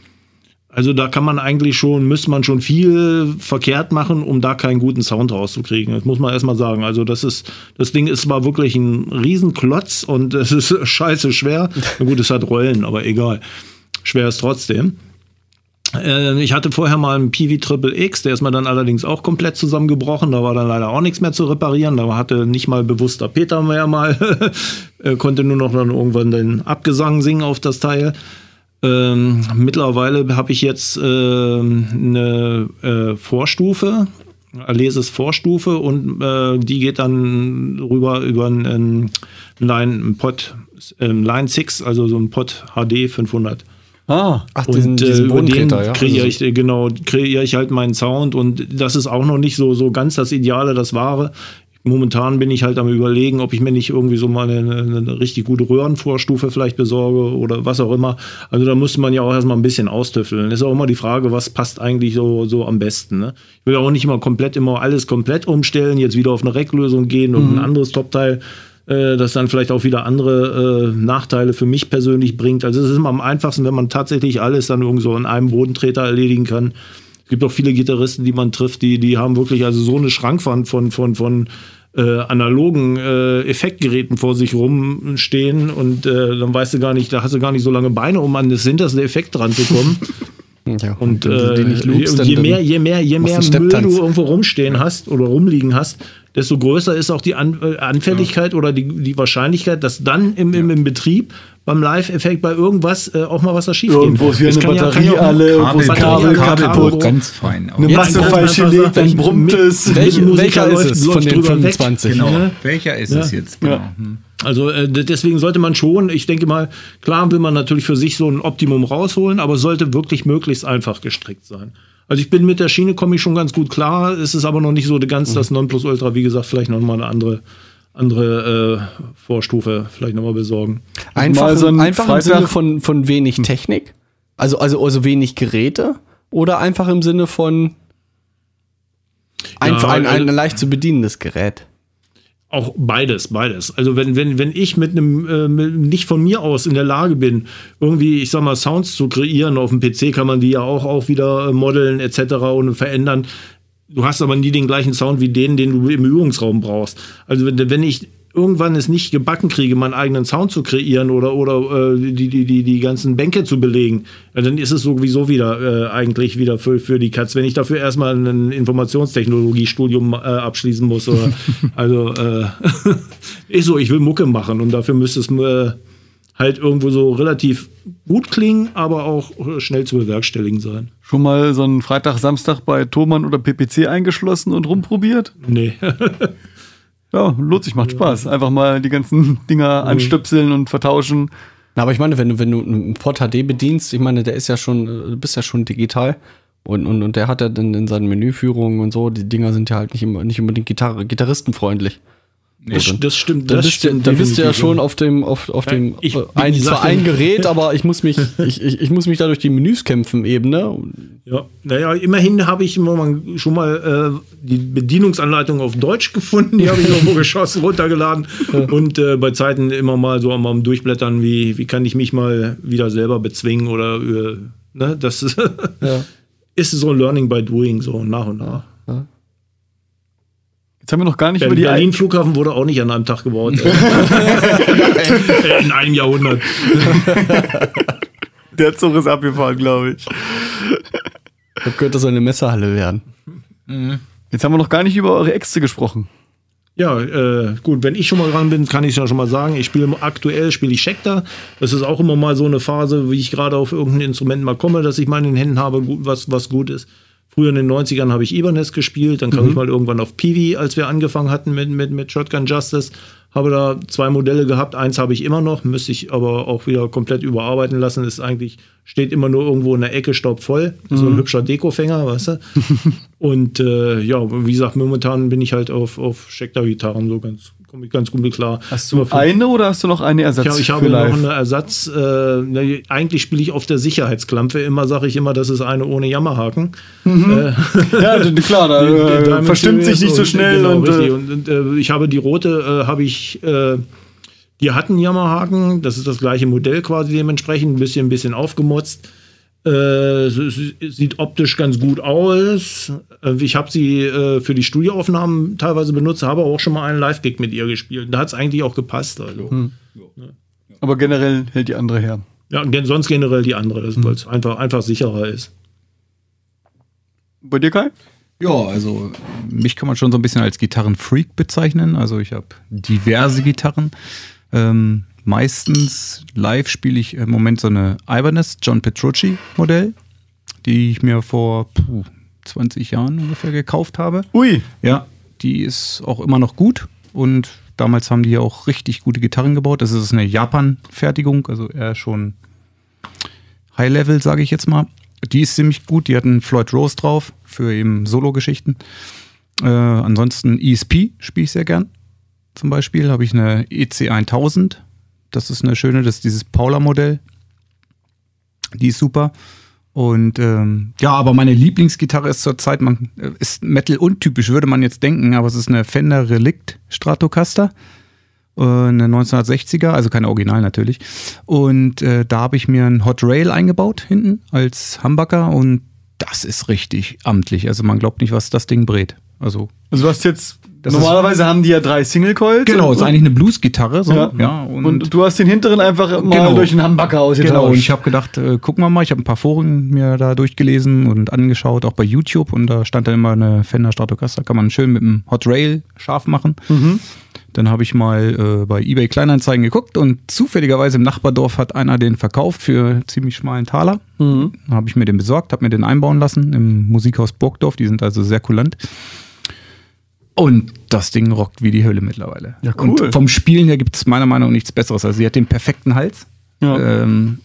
Also da kann man eigentlich schon, müsste man schon viel verkehrt machen, um da keinen guten Sound rauszukriegen. Das muss man erstmal sagen. Also das ist, das Ding ist zwar wirklich ein Riesenklotz und es ist scheiße schwer. Na gut, es hat Rollen, aber egal. Schwer ist trotzdem. Äh, Ich hatte vorher mal einen Piwi Triple X, der ist mir dann allerdings auch komplett zusammengebrochen. Da war dann leider auch nichts mehr zu reparieren. Da hatte nicht mal bewusster Peter mehr mal, Er konnte nur noch dann irgendwann den Abgesang singen auf das Teil. Ähm, mittlerweile habe ich jetzt ähm, eine äh, Vorstufe, Alesis Vorstufe und äh, die geht dann rüber über einen Line, einen Pod, ähm, Line 6, also so ein Pod HD 500. Ah, Ach, Und diesen, äh, diesen über den ja. kreiere Also ich, äh, genau, kreiere ich halt meinen Sound und das ist auch noch nicht so, so ganz das Ideale, das Wahre. Momentan bin ich halt am überlegen, ob ich mir nicht irgendwie so mal eine, eine richtig gute Röhrenvorstufe vielleicht besorge oder was auch immer. Also da müsste man ja auch erstmal ein bisschen austüffeln. Ist auch immer die Frage, was passt eigentlich so, so am besten. Ne? Ich will auch nicht immer komplett immer alles komplett umstellen, jetzt wieder auf eine Recklösung gehen und ein anderes Topteil äh, das dann vielleicht auch wieder andere äh, Nachteile für mich persönlich bringt. Also es ist immer am einfachsten, wenn man tatsächlich alles dann irgendwo so in einem Bodentreter erledigen kann. Es gibt auch viele Gitarristen, die man trifft, die, die haben wirklich also so eine Schrankwand von, von, von äh, analogen äh, Effektgeräten vor sich rumstehen und äh, dann weißt du gar nicht, da hast du gar nicht so lange Beine, um an das hinterste Effekt dran zu kommen. ja. Und du äh, loopst, je, je mehr, je mehr, je mehr Müll du irgendwo rumstehen hast oder rumliegen hast, desto größer ist auch die An äh, Anfälligkeit oder die, die Wahrscheinlichkeit, dass dann im, im, im Betrieb beim Live-Effekt bei irgendwas äh, auch mal was da schief irgendwo ist wieder Das eine kann ja- Batterie ja auch- alle, irgendwo ist ein Kabel- Kabel, Kabel- kaputt. Ganz fein. Eine Masse falsch gelegt, dann brummt es. Welcher ist läuft- es von den drüber weg. 25? Genau. Ja. Welcher ist Ja. es jetzt? Genau. Hm. Also äh, deswegen sollte man schon, ich denke mal, klar will man natürlich für sich so ein Optimum rausholen, aber es sollte wirklich möglichst einfach gestrickt sein. Also ich bin mit der Schiene komme ich schon ganz gut klar. Es ist aber noch nicht so ganz das Nonplusultra. Wie gesagt, vielleicht noch mal eine andere andere äh, Vorstufe vielleicht noch mal besorgen. Einfach, so ein einfach im Sinne von, von wenig Technik? Also, also, also wenig Geräte? Oder einfach im Sinne von einfach ein, ein, also- leicht zu bedienendes Gerät? Auch beides, beides. Also wenn, wenn, wenn ich mit einem äh, mit, nicht von mir aus in der Lage bin, irgendwie, ich sag mal, Sounds zu kreieren, auf dem PC kann man die ja auch, auch wieder äh, modeln etc. und verändern. Du hast aber nie den gleichen Sound wie den, den du im Übungsraum brauchst. Also wenn, ich irgendwann es nicht gebacken kriege, meinen eigenen Sound zu kreieren oder, oder äh, die, die, die, die ganzen Bänke zu belegen, ja, dann ist es sowieso wieder äh, eigentlich wieder für, für die Katz. Wenn ich dafür erstmal ein Informationstechnologiestudium äh, abschließen muss. Oder, also äh, ist so, ich will Mucke machen und dafür müsste es äh, halt irgendwo so relativ gut klingen, aber auch äh, schnell zu bewerkstelligen sein. Schon mal so einen Freitag, Samstag bei Thomann oder PPC eingeschlossen und rumprobiert? Nee. Ja, lohnt sich, macht Spaß. Einfach mal die ganzen Dinger anstöpseln und vertauschen. Na, aber ich meine, wenn du, wenn du einen Port HD bedienst, ich meine, der ist ja schon, äh, du bist ja schon digital. Und, und, und der hat ja dann in seinen Menüführungen und so, die Dinger sind ja halt nicht, immer, nicht unbedingt Gitarre, gitarristenfreundlich. Das, dann- das stimmt. Dann das bist, du, stimmt dann bist du ja schon auf dem, auf, auf dem, ich- äh, ein, zwar ein Gerät, aber ich muss mich, ich, ich, ich muss mich da durch die Menüs kämpfen eben, ne? Ja, naja, immerhin habe ich immer mal, schon mal äh, die Bedienungsanleitung auf Deutsch gefunden. Die habe ich irgendwo geschossen, runtergeladen. Und äh, bei Zeiten immer mal so am, am Durchblättern, wie, wie kann ich mich mal wieder selber bezwingen oder äh, ne, das ist, ist so ein Learning by Doing, so nach und nach. Jetzt haben wir noch gar nicht Der über die Berlin Flughafen wurde auch nicht an einem Tag gebaut. In einem Jahrhundert. Der Zug ist abgefahren, glaube ich. Ich hab gehört, das soll eine Messerhalle werden. Jetzt haben wir noch gar nicht über eure Äxte gesprochen. Ja, äh, gut, wenn ich schon mal dran bin, kann ich ja schon mal sagen, ich spiele aktuell spiele ich Schecter. Das ist auch immer mal so eine Phase, wie ich gerade auf irgendein Instrument mal komme, dass ich mal in den Händen habe, gut, was, was gut ist. Früher in den 90ern habe ich Ibanez gespielt, dann kam ich mal irgendwann auf Peewee, als wir angefangen hatten mit, mit, mit Shotgun Justice. Habe da zwei Modelle gehabt, eins habe ich immer noch, müsste ich aber auch wieder komplett überarbeiten lassen. Ist eigentlich, steht immer nur irgendwo in der Ecke staubvoll. So ein hübscher Dekofänger, weißt du? Und äh, ja, wie gesagt, momentan bin ich halt auf, auf Schecter-Gitarren so ganz, komme ich ganz gut mit klar. Hast du eine oder hast du noch eine Ersatz Ich, habe- ich habe noch einen Ersatz. Äh, eigentlich spiele ich auf der Sicherheitsklampe. Immer sage ich immer, das ist eine ohne Jammerhaken. ja, d- klar, da äh, verstimmt sich nicht so schnell. Genau, und, äh, und, und äh, ich habe die rote, äh, habe ich, äh, die hatten Jammerhaken. Das ist das gleiche Modell quasi dementsprechend. Ein bisschen, ein bisschen aufgemotzt. Äh, sieht optisch ganz gut aus. Äh, Ich habe sie äh, für die Studioaufnahmen teilweise benutzt, habe auch schon mal einen Live-Gig mit ihr gespielt. Da hat es eigentlich auch gepasst. Also. Hm. aber generell hält die andere her. Ja, sonst generell die andere, Hm. weil es einfach, einfach sicherer ist. Bei dir, Kai? Ja, also mich kann man schon so ein bisschen als Gitarrenfreak bezeichnen. Also ich habe diverse Gitarren. Ähm, meistens live spiele ich im Moment so eine Ibanez John Petrucci Modell, die ich mir vor puh, 20 Jahren ungefähr gekauft habe. Ui, Ja, die ist auch immer noch gut und damals haben die ja auch richtig gute Gitarren gebaut. Das ist eine Japan-Fertigung, also eher schon High-Level, sage ich jetzt mal. Die ist ziemlich gut, die hat einen Floyd Rose drauf für eben Solo-Geschichten. Äh, ansonsten ESP spiele ich sehr gern. Zum Beispiel habe ich eine EC 1000. Das ist eine schöne, das ist dieses Paula-Modell. Die ist super. Und ähm, ja, aber meine Lieblingsgitarre ist zurzeit, man äh, ist Metal untypisch, würde man jetzt denken, aber es ist eine Fender Relikt Stratocaster, äh, eine 1960er, also kein Original natürlich. Und äh, da habe ich mir ein Hot Rail eingebaut hinten als Humbucker und das ist richtig amtlich. Also man glaubt nicht, was das Ding brät. Also also du hast jetzt, Das normalerweise haben die ja drei Single Coils. genau, und, ist eigentlich eine Blues-Gitarre. So, ja. ja. und, du hast den hinteren einfach mal Genau. durch einen Humbucker ausgetauscht. Genau, und ich habe gedacht, äh, gucken wir mal, ich habe ein paar Foren mir da durchgelesen und angeschaut, auch bei YouTube und da stand dann immer eine Fender Stratocaster, kann man schön mit dem Hot Rail scharf machen. Dann habe ich mal äh, bei eBay Kleinanzeigen geguckt und zufälligerweise im Nachbardorf hat einer den verkauft für einen ziemlich schmalen Taler. Dann habe ich mir den besorgt, habe mir den einbauen lassen im Musikhaus Burgdorf, die sind also sehr kulant. Und das Ding rockt wie die Hölle mittlerweile. Ja, cool. Und vom Spielen her gibt es meiner Meinung nach nichts Besseres. Also sie hat den perfekten Hals. Ja. Ähm,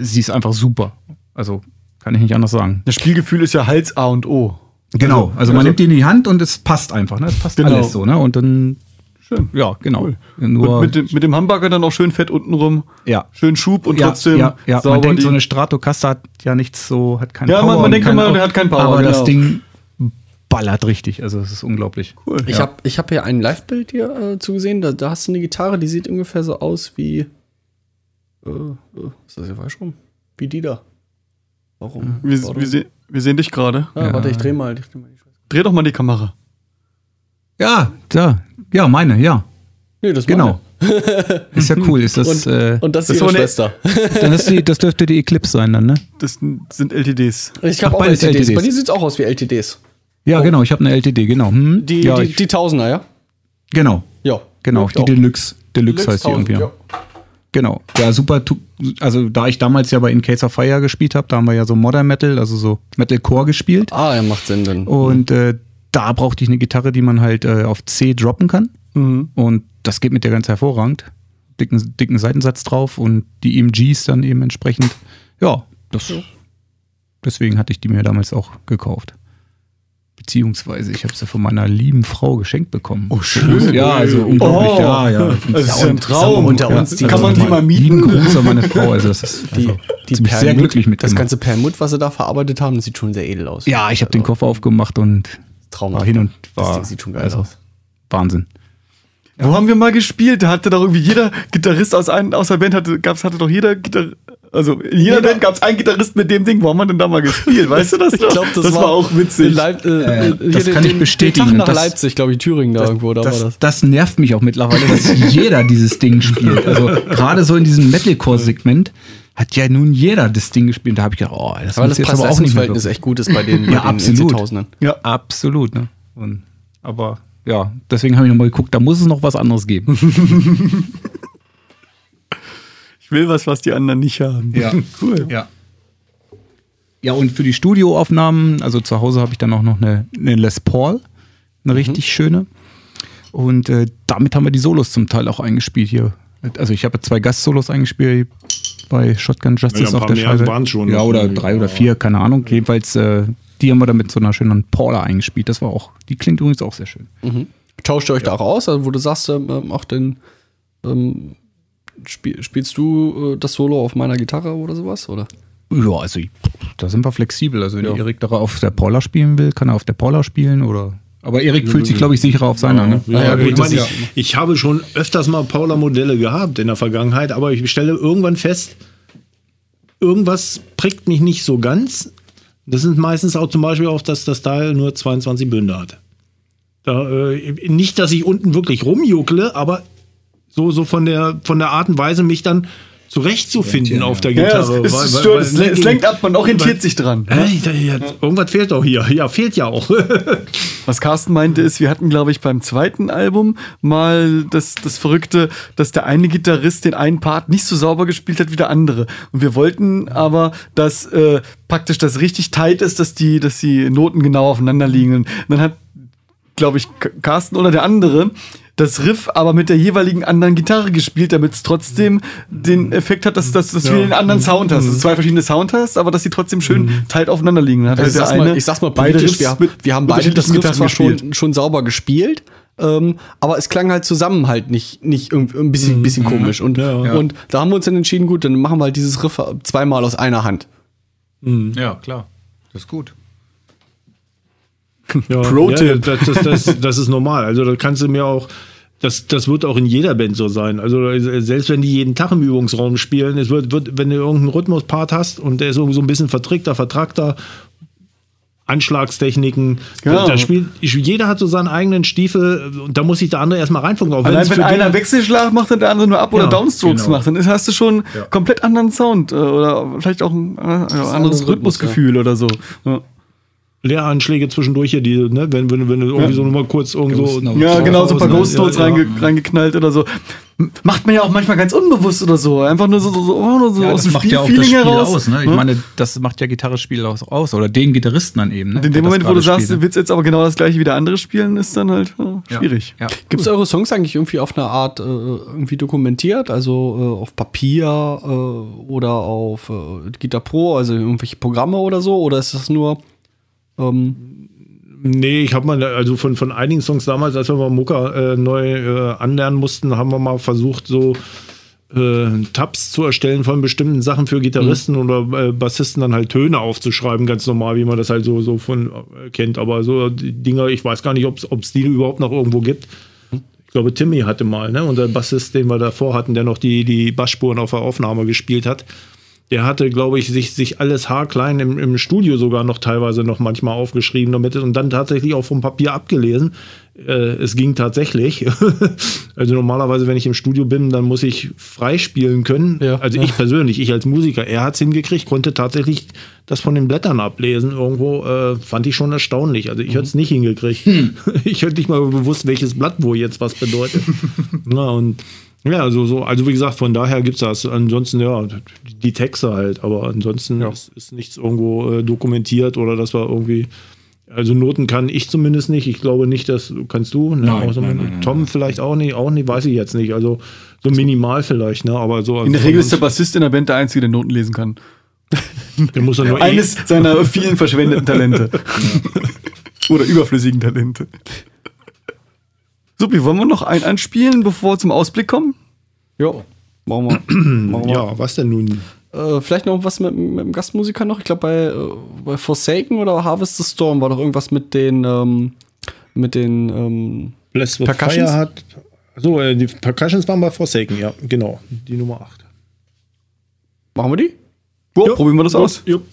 sie ist einfach super. Also kann ich nicht anders sagen. Das Spielgefühl ist ja Hals A und O. Genau. Also, man nimmt die in die Hand und es passt einfach. Ne? Es passt Genau. alles so. Ne? Und dann, Schön. ja, genau. Cool. Nur, und mit dem, mit dem Humbucker dann auch schön fett unten rum. ja. Schön Schub und ja, trotzdem ja, ja. Man denkt, so eine Stratocaster hat ja nichts so, hat keinen Ja, Power. man- man und denkt immer, der hat keinen Power, Aber das genau. Ding ballert richtig. Also es ist unglaublich. cool. Ich habe ich hab hier ein Live-Bild hier äh, zugesehen. Da, da hast du eine Gitarre, die sieht ungefähr so aus wie. Äh, äh, ist das hier falsch rum? Wie die da. Warum? Wir, Warum? wir, se wir sehen dich gerade. Ah, Warte, ich dreh mal. Ich dreh mal. Dreh doch mal die Kamera. Ja, da. Ja, meine, ja. Nee, das Genau. meine. Ist ja cool. Ist das, Und, äh, und das das ist ihre eine- Schwester. dann ist die, das dürfte die Eclipse sein dann, ne? Das sind LTDs. Ich habe auch LTDs. LTDs. Bei dir sieht es auch aus wie LTDs. Ja, genau. Ich habe eine LTD, genau. Hm? Die, ja, die, ich, die Tausender, ja? genau. Ja. Genau, die auch. Deluxe. Deluxe heißt die 1000, irgendwie. Ja. Genau. Ja, super. Also, da ich damals ja bei In Case of Fire gespielt habe, da haben wir ja so Modern Metal, also so Metalcore gespielt. Ah, ja, macht Sinn dann. Und äh, da brauchte ich eine Gitarre, die man halt äh, auf C droppen kann. Und das geht mit der ganz hervorragend. Dicken, dicken Seitensatz drauf und die EMGs dann eben entsprechend. Ja, das, deswegen hatte ich die mir damals auch gekauft. Beziehungsweise, ich habe sie von meiner lieben Frau geschenkt bekommen. Oh, schön. Ja, also unglaublich. Oh, ja, ja. das ist ja ein Traum. unter uns, die Kann man die mal Lieben mieten? Gruß an meine Frau. Also, das ist die, also, die bin ich sehr glücklich mit Das gemacht. ganze Perlmutt, was sie da verarbeitet haben, das sieht schon sehr edel aus. Ja, ich habe den Koffer aufgemacht und Traum. war hin und Das war Ding sieht schon geil also, aus. Wahnsinn. Wo haben wir mal gespielt? Da hatte doch irgendwie jeder Gitarrist aus, ein, aus der Band, hatte, gab's, hatte doch jeder Gitarrist. Also in jeder Band gab es einen Gitarrist mit dem Ding. Wo haben wir denn da mal gespielt? Weißt du das? Ich glaube, das, war, auch in witzig. Leip äh, Äh, das kann ich bestätigen. Den Tag nach Das- Leipzig, glaube ich, Thüringen da irgendwo, da das, war das. das nervt mich auch mittlerweile, dass jeder dieses Ding spielt. Also gerade so in diesem Metalcore-Segment hat ja nun jeder das Ding gespielt. Da habe ich gedacht, oh, das Aber muss das jetzt aber auch nicht mehr. Preis-Leistungs-Verhältnis echt gut ist bei den, bei Ja, den absolut. NC-Tausendern. Ja. Absolut, ne? Und, aber ja, deswegen habe ich nochmal geguckt, da muss es noch was anderes geben. Ich will was, was die anderen nicht haben. Ja, cool. Ja. Ja, und für die Studioaufnahmen, also zu Hause habe ich dann auch noch eine, eine Les Paul, eine richtig schöne. Und äh, damit haben wir die Solos zum Teil auch eingespielt hier. Also ich habe zwei Gastsolos eingespielt bei Shotgun Justice Ja, auf der mehr Scheibe. waren's schon. Ja, oder drei oder vier, keine Ahnung. Jedenfalls, äh, die haben wir dann mit so einer schönen Paula eingespielt. Das war auch, die klingt übrigens auch sehr schön. Tauscht ihr euch da auch aus, also wo du sagst, ähm, ähm, auch den, ähm, spiel, spielst du äh, das Solo auf meiner Gitarre oder sowas? Oder? Ja, also ich- da sind wir flexibel. Also wenn Ja. Erik da auf der Paula spielen will, kann er auf der Paula spielen oder. Aber Erik fühlt sich, glaube ich, sicherer auf seiner. Ne? Ja, ja, gut, ich, meine, ich, ich habe schon öfters mal Paula-Modelle gehabt in der Vergangenheit, aber ich stelle irgendwann fest, irgendwas prickt mich nicht so ganz. Das sind meistens auch zum Beispiel auch, dass das Teil nur 22 Bünde hat. Da, äh, nicht, dass ich unten wirklich rumjuckle, aber so, so von, der, von der Art und Weise, mich dann zurechtzufinden Ja, ja. auf der Ja, es, Gitarre. es, weil- es, weil- stört, weil- es, le- es lenkt ab, man orientiert sich dran. Ja, irgendwas fehlt auch hier. Ja, fehlt ja auch. Was Carsten meinte, ist, wir hatten, glaube ich, beim zweiten Album mal das, das Verrückte, dass der eine Gitarrist den einen Part nicht so sauber gespielt hat wie der andere. Und wir wollten aber, dass äh, praktisch das richtig tight ist, dass die, dass die Noten genau aufeinander liegen. Und dann hat, glaube ich, Carsten oder der andere das Riff aber mit der jeweiligen anderen Gitarre gespielt, damit es trotzdem den Effekt hat, dass, dass, dass du den anderen Sound hast. Dass du zwei verschiedene Sound hast, aber dass die trotzdem schön tight aufeinander liegen. Hat Also ich, halt sag's der mal, ich sag's mal beide politisch, Riffs wir, mit wir haben beide das Riff zwar schon, schon sauber gespielt, ähm, aber es klang halt zusammen halt nicht, nicht irgendwie ein bisschen, Mhm. bisschen komisch. Und, und da haben wir uns dann entschieden, gut, dann machen wir halt dieses Riff zweimal aus einer Hand. Ja, klar. Das ist gut. Ja, Pro-Tipp. Ja, das, das, das, das ist normal. Also da kannst du mir auch, das, das wird auch in jeder Band so sein. Also selbst wenn die jeden Tag im Übungsraum spielen, es wird, wird wenn du irgendeinen Rhythmuspart hast und der ist irgendwie so ein bisschen vertrickter, vertrackter, Anschlagstechniken, Genau. da spielt, jeder hat so seinen eigenen Stiefel und da muss sich der andere erstmal reinfunken. Auch Allein wenn einer Wechselschlag macht und der andere nur Up- oder Ja, Downstrokes genau. macht, dann hast du schon komplett anderen Sound äh, oder vielleicht auch ein äh, ja, anderes Rhythmus, Rhythmusgefühl oder so. Ja, Leeranschläge zwischendurch hier, die, ne, wenn, wenn, wenn du irgendwie so mal kurz irgendwo. Ja genau, so ein paar Ja, Ghost Notes ja, ja. reinge reingeknallt oder so. Macht man ja auch manchmal ganz unbewusst oder so. Einfach nur so, so, so, oh, nur so aus dem Spielfeeling heraus. ne? Ich Ja? meine, das macht ja Gitarrespiel aus, aus. Oder den Gitarristen dann eben. Ne? In dem das Moment, wo du sagst, du ne? willst jetzt aber genau das gleiche wie der andere spielen, ist dann halt äh, schwierig. Ja. Gibt es eure Songs eigentlich irgendwie auf eine Art äh, irgendwie dokumentiert? Also äh, auf Papier äh, oder auf äh, Guitar Pro, also irgendwelche Programme oder so? Oder ist das nur. Ähm, Nee, ich habe mal, also von, von einigen Songs damals, als wir mal Mucka äh, neu äh, anlernen mussten, haben wir mal versucht, so äh, Tabs zu erstellen von bestimmten Sachen für Gitarristen oder äh, Bassisten dann halt Töne aufzuschreiben, ganz normal, wie man das halt so, so von äh, kennt. Aber so die Dinger, ich weiß gar nicht, ob es die überhaupt noch irgendwo gibt. Ich glaube, Timmy hatte mal, ne? Unser Bassist, den wir davor hatten, der noch die, die Bassspuren auf der Aufnahme gespielt hat. Der hatte, glaube ich, sich, sich alles haarklein im, im Studio sogar noch teilweise noch manchmal aufgeschrieben damit und dann tatsächlich auch vom Papier abgelesen. Äh, es ging tatsächlich. also normalerweise, wenn ich im Studio bin, dann muss ich freispielen können. Ja. Also ich persönlich, ich als Musiker, er hat es hingekriegt, konnte tatsächlich das von den Blättern ablesen. Irgendwo äh, fand ich schon erstaunlich. Also ich hätte es nicht hingekriegt. Ich hätte nicht mal bewusst, welches Blatt wo jetzt was bedeutet. Na, und Ja, also so, also wie gesagt, von daher gibt es das. Ansonsten, ja, die Texte halt, aber ansonsten Ja. ist, ist nichts irgendwo äh, dokumentiert oder dass wir irgendwie. Also Noten kann ich zumindest nicht. Ich glaube nicht, dass kannst du. Ne? Nein, nein, nein, nein, Tom vielleicht auch nicht, auch nicht, weiß ich jetzt nicht. Also so minimal vielleicht, ne? Aber so In der Regel ist der Bassist in der Band der Einzige, der Noten lesen kann. der muss ja nur Eines seiner vielen verschwendeten Talente. Oder überflüssigen Talente. Supi, wollen wir noch einen anspielen, bevor wir zum Ausblick kommen? Ja, machen wir. machen wir. Ja, was denn nun? Äh, vielleicht noch was mit, mit dem Gastmusiker noch. Ich glaube, bei, äh, bei Forsaken oder Harvest the Storm war doch irgendwas mit den, ähm, mit den, ähm, Bless with Percussions? Fire hat. So, äh, die Percussions waren bei Forsaken, ja, genau. Die Nummer 8. machen wir die? Wow, probieren wir das aus. Jupp.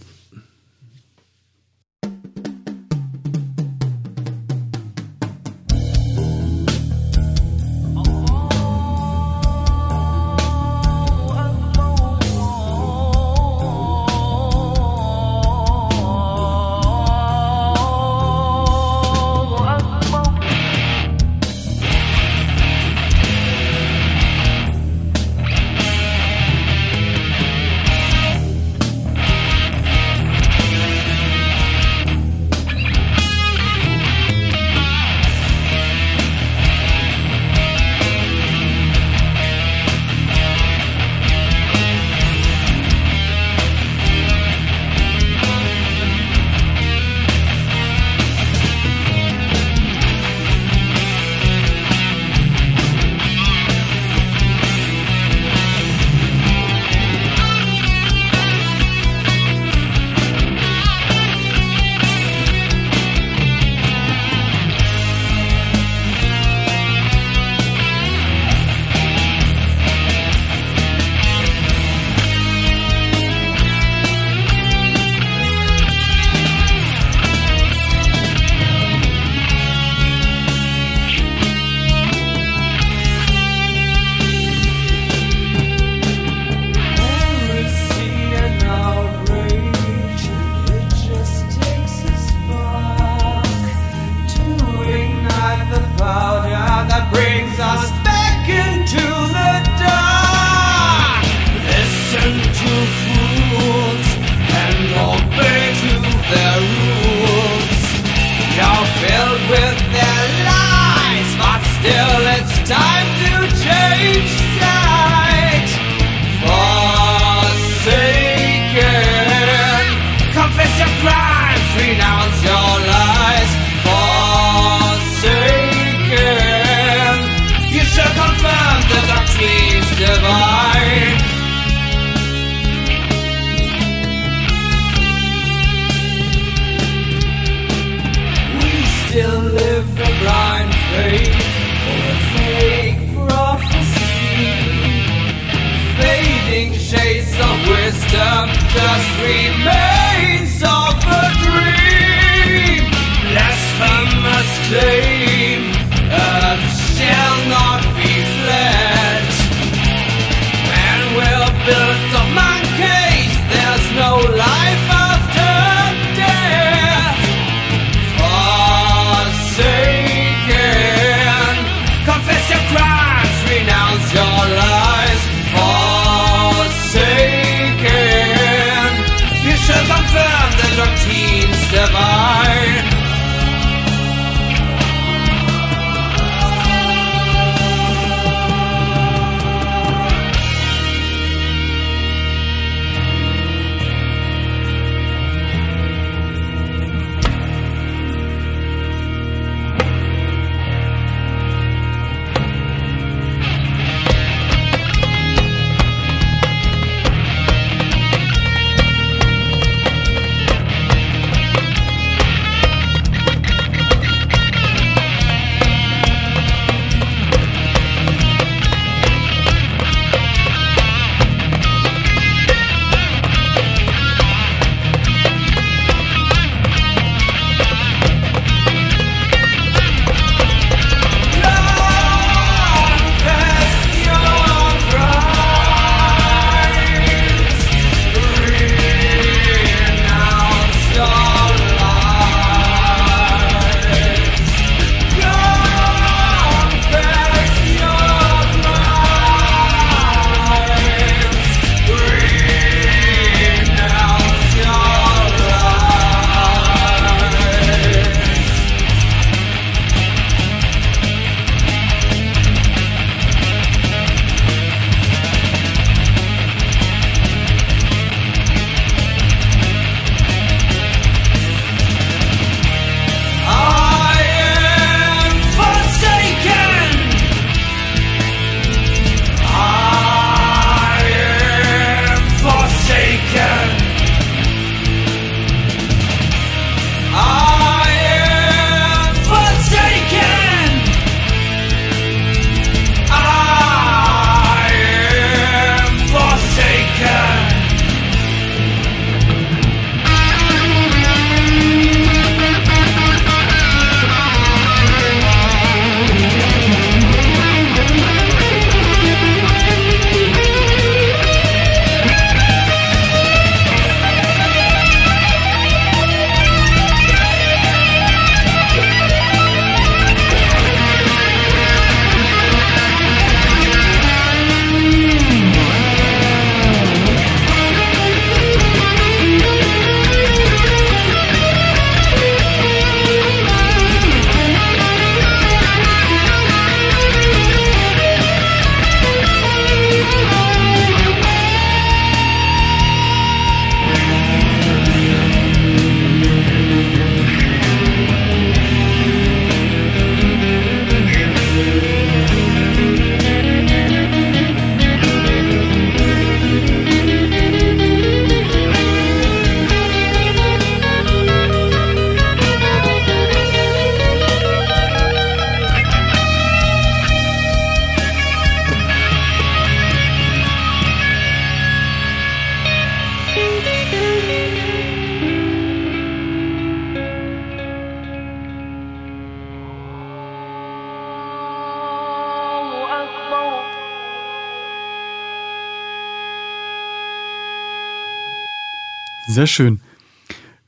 Sehr schön.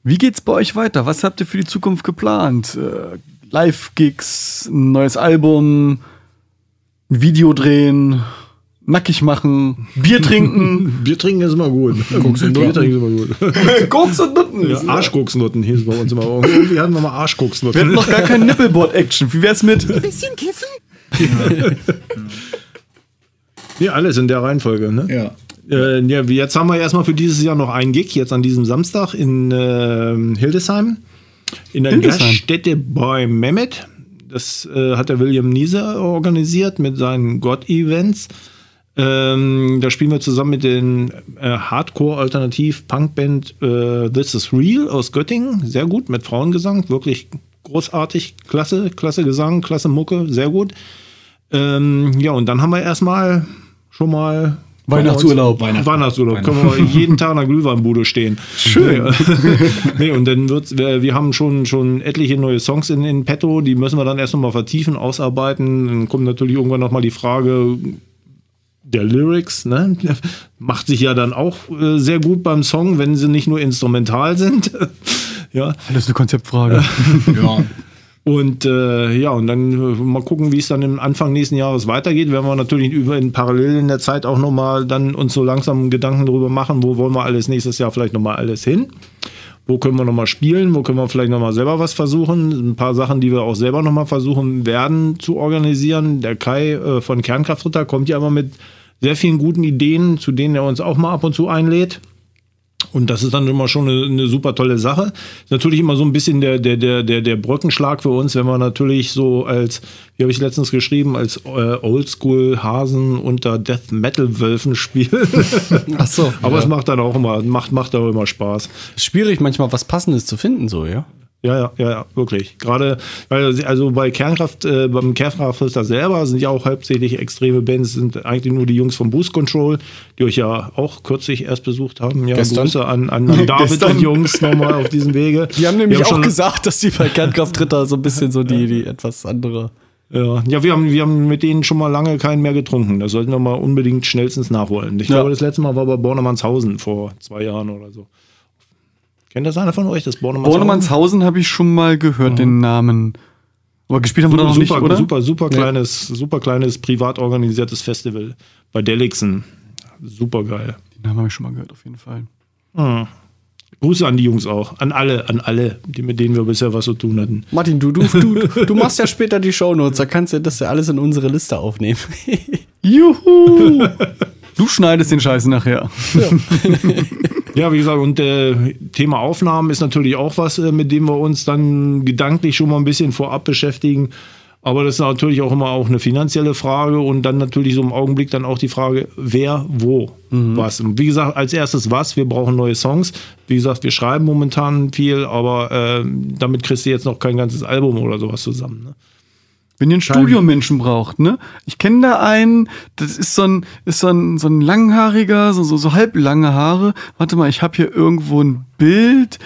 Wie geht's bei euch weiter? Was habt ihr für die Zukunft geplant? Äh, Live-Gigs, ein neues Album, ein Video drehen, nackig machen, Bier trinken. Bier trinken ist immer gut. Koks und Bier trinken ist immer gut. Koks und Nutten. Ja, Arschkoksnutten hieß es bei uns immer. Irgendwie hatten wir mal Wir hatten Arschkoksnutten. noch gar kein Nippelboard-Action. Wie wär's mit? Bisschen kiffen? Ja, alles in der Reihenfolge. Ne? Ja. Äh, ja, jetzt haben wir erstmal für dieses Jahr noch einen Gig, jetzt an diesem Samstag in äh, Hildesheim. In der Hildesheim. Gaststätte bei Mehmet. Das äh, hat der William Niese organisiert mit seinen God-Events. Ähm, da spielen wir zusammen mit den äh, Hardcore-Alternativ-Punk-Band äh, This Is Real aus Göttingen. Sehr gut, mit Frauengesang. Wirklich großartig. Klasse, klasse Gesang, klasse Mucke. Sehr gut. Ähm, ja, und dann haben wir erstmal schon mal Weihnachtsurlaub. Weihnachten. Weihnachtsurlaub. Können wir jeden Tag in der Glühweinbude stehen. Schön. nee, und dann wird's, wir, wir haben schon, schon etliche neue Songs in, in petto, die müssen wir dann erst nochmal vertiefen, ausarbeiten. Dann kommt natürlich irgendwann nochmal die Frage der Lyrics, ne? Macht sich ja dann auch äh, sehr gut beim Song, wenn sie nicht nur instrumental sind. ja. Das ist eine Konzeptfrage. ja. Und äh, ja, und dann äh, mal gucken, wie es dann im Anfang nächsten Jahres weitergeht. Werden wir natürlich über in parallel in der Zeit auch nochmal dann uns so langsam Gedanken darüber machen, wo wollen wir alles nächstes Jahr vielleicht nochmal alles hin. Wo können wir nochmal spielen? Wo können wir vielleicht nochmal selber was versuchen? Ein paar Sachen, die wir auch selber nochmal versuchen werden zu organisieren. Der Kai äh, von Kernkraftritter kommt ja immer mit sehr vielen guten Ideen, zu denen er uns auch mal ab und zu einlädt. Und das ist dann immer schon eine, eine super tolle Sache. Natürlich immer so ein bisschen der, der, der, der, der Brückenschlag für uns, wenn wir natürlich so als, wie habe ich letztens geschrieben, als äh, Oldschool-Hasen unter Death Metal-Wölfen spielen. Ach so. Aber es macht dann auch immer, macht, macht auch immer Spaß. Schwierig manchmal was Passendes zu finden, so, ja? Ja, ja, ja, ja, wirklich. Gerade, also bei Kernkraft, äh, beim Kernkraftfilter selber sind ja auch hauptsächlich extreme Bands, sind eigentlich nur die Jungs vom Boost Control, die euch ja auch kürzlich erst besucht haben. Ja, Gestern. Grüße an, an, an David Gestern. und Jungs nochmal auf diesem Wege. Die haben nämlich Wir auch schon- gesagt, dass die bei Kernkraftritter so ein bisschen so die, die etwas andere. Ja, ja wir, haben, wir haben mit denen schon mal lange keinen mehr getrunken. Das sollten wir mal unbedingt schnellstens nachholen. Ich Ja. glaube, das letzte Mal war bei Bornemannshausen vor zwei Jahren oder so. Kennt das einer von euch, das Bornemannshausen? Bornemannshausen habe ich schon mal gehört, den Namen. Aber gespielt haben wir da noch super, nicht, oder? super, super kleines, super kleines privat organisiertes Festival bei Delixen. Super geil. Den Namen habe ich schon mal gehört, auf jeden Fall. Grüße an die Jungs auch, an alle, an alle, die mit denen wir bisher was zu tun hatten. Martin, du, du, du, du machst ja später die Shownotes, da kannst du das ja alles in unsere Liste aufnehmen. Juhu! du schneidest den Scheiß nachher. Ja, wie gesagt, und äh, Thema Aufnahmen ist natürlich auch was, äh, mit dem wir uns dann gedanklich schon mal ein bisschen vorab beschäftigen. Aber das ist natürlich auch immer auch eine finanzielle Frage und dann natürlich so im Augenblick dann auch die Frage, wer, wo, was. Und wie gesagt, als erstes was, wir brauchen neue Songs. Wie gesagt, wir schreiben momentan viel, aber äh, damit kriegst du jetzt noch kein ganzes Album oder sowas zusammen. Ne? Wenn ihr einen Studiomenschen braucht, ne? Ich kenne da einen, das ist so ein, ist so ein, so ein langhaariger, so, so, so halblange Haare. Warte mal, ich habe hier irgendwo ein Bild.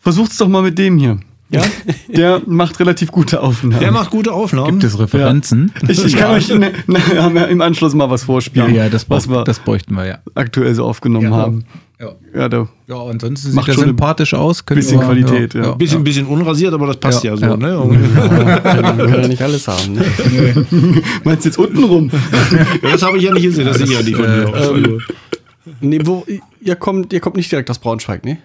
Versucht's doch mal mit dem hier. Ja? Der macht relativ gute Aufnahmen. Der macht gute Aufnahmen. Gibt es Referenzen? ich, ich kann euch ne, ne, im Anschluss mal was Ja, vorspielen, ja das, was brauch, wir das bräuchten wir ja. aktuell so aufgenommen Ja. haben. Ja, Ja, da ja ansonsten Macht sieht er schon sympathisch aus. Können bisschen wir- Qualität, ja. Bisschen, bisschen unrasiert, aber das passt ja, Ja, so. ja. Ne? Kann ja nicht alles haben. Ne? meinst du jetzt unten rum? Ja, das habe ich ja nicht gesehen, das, sind ja die von dir. Also, Nee, wo, ihr, kommt, ihr kommt nicht direkt aus Braunschweig, ne?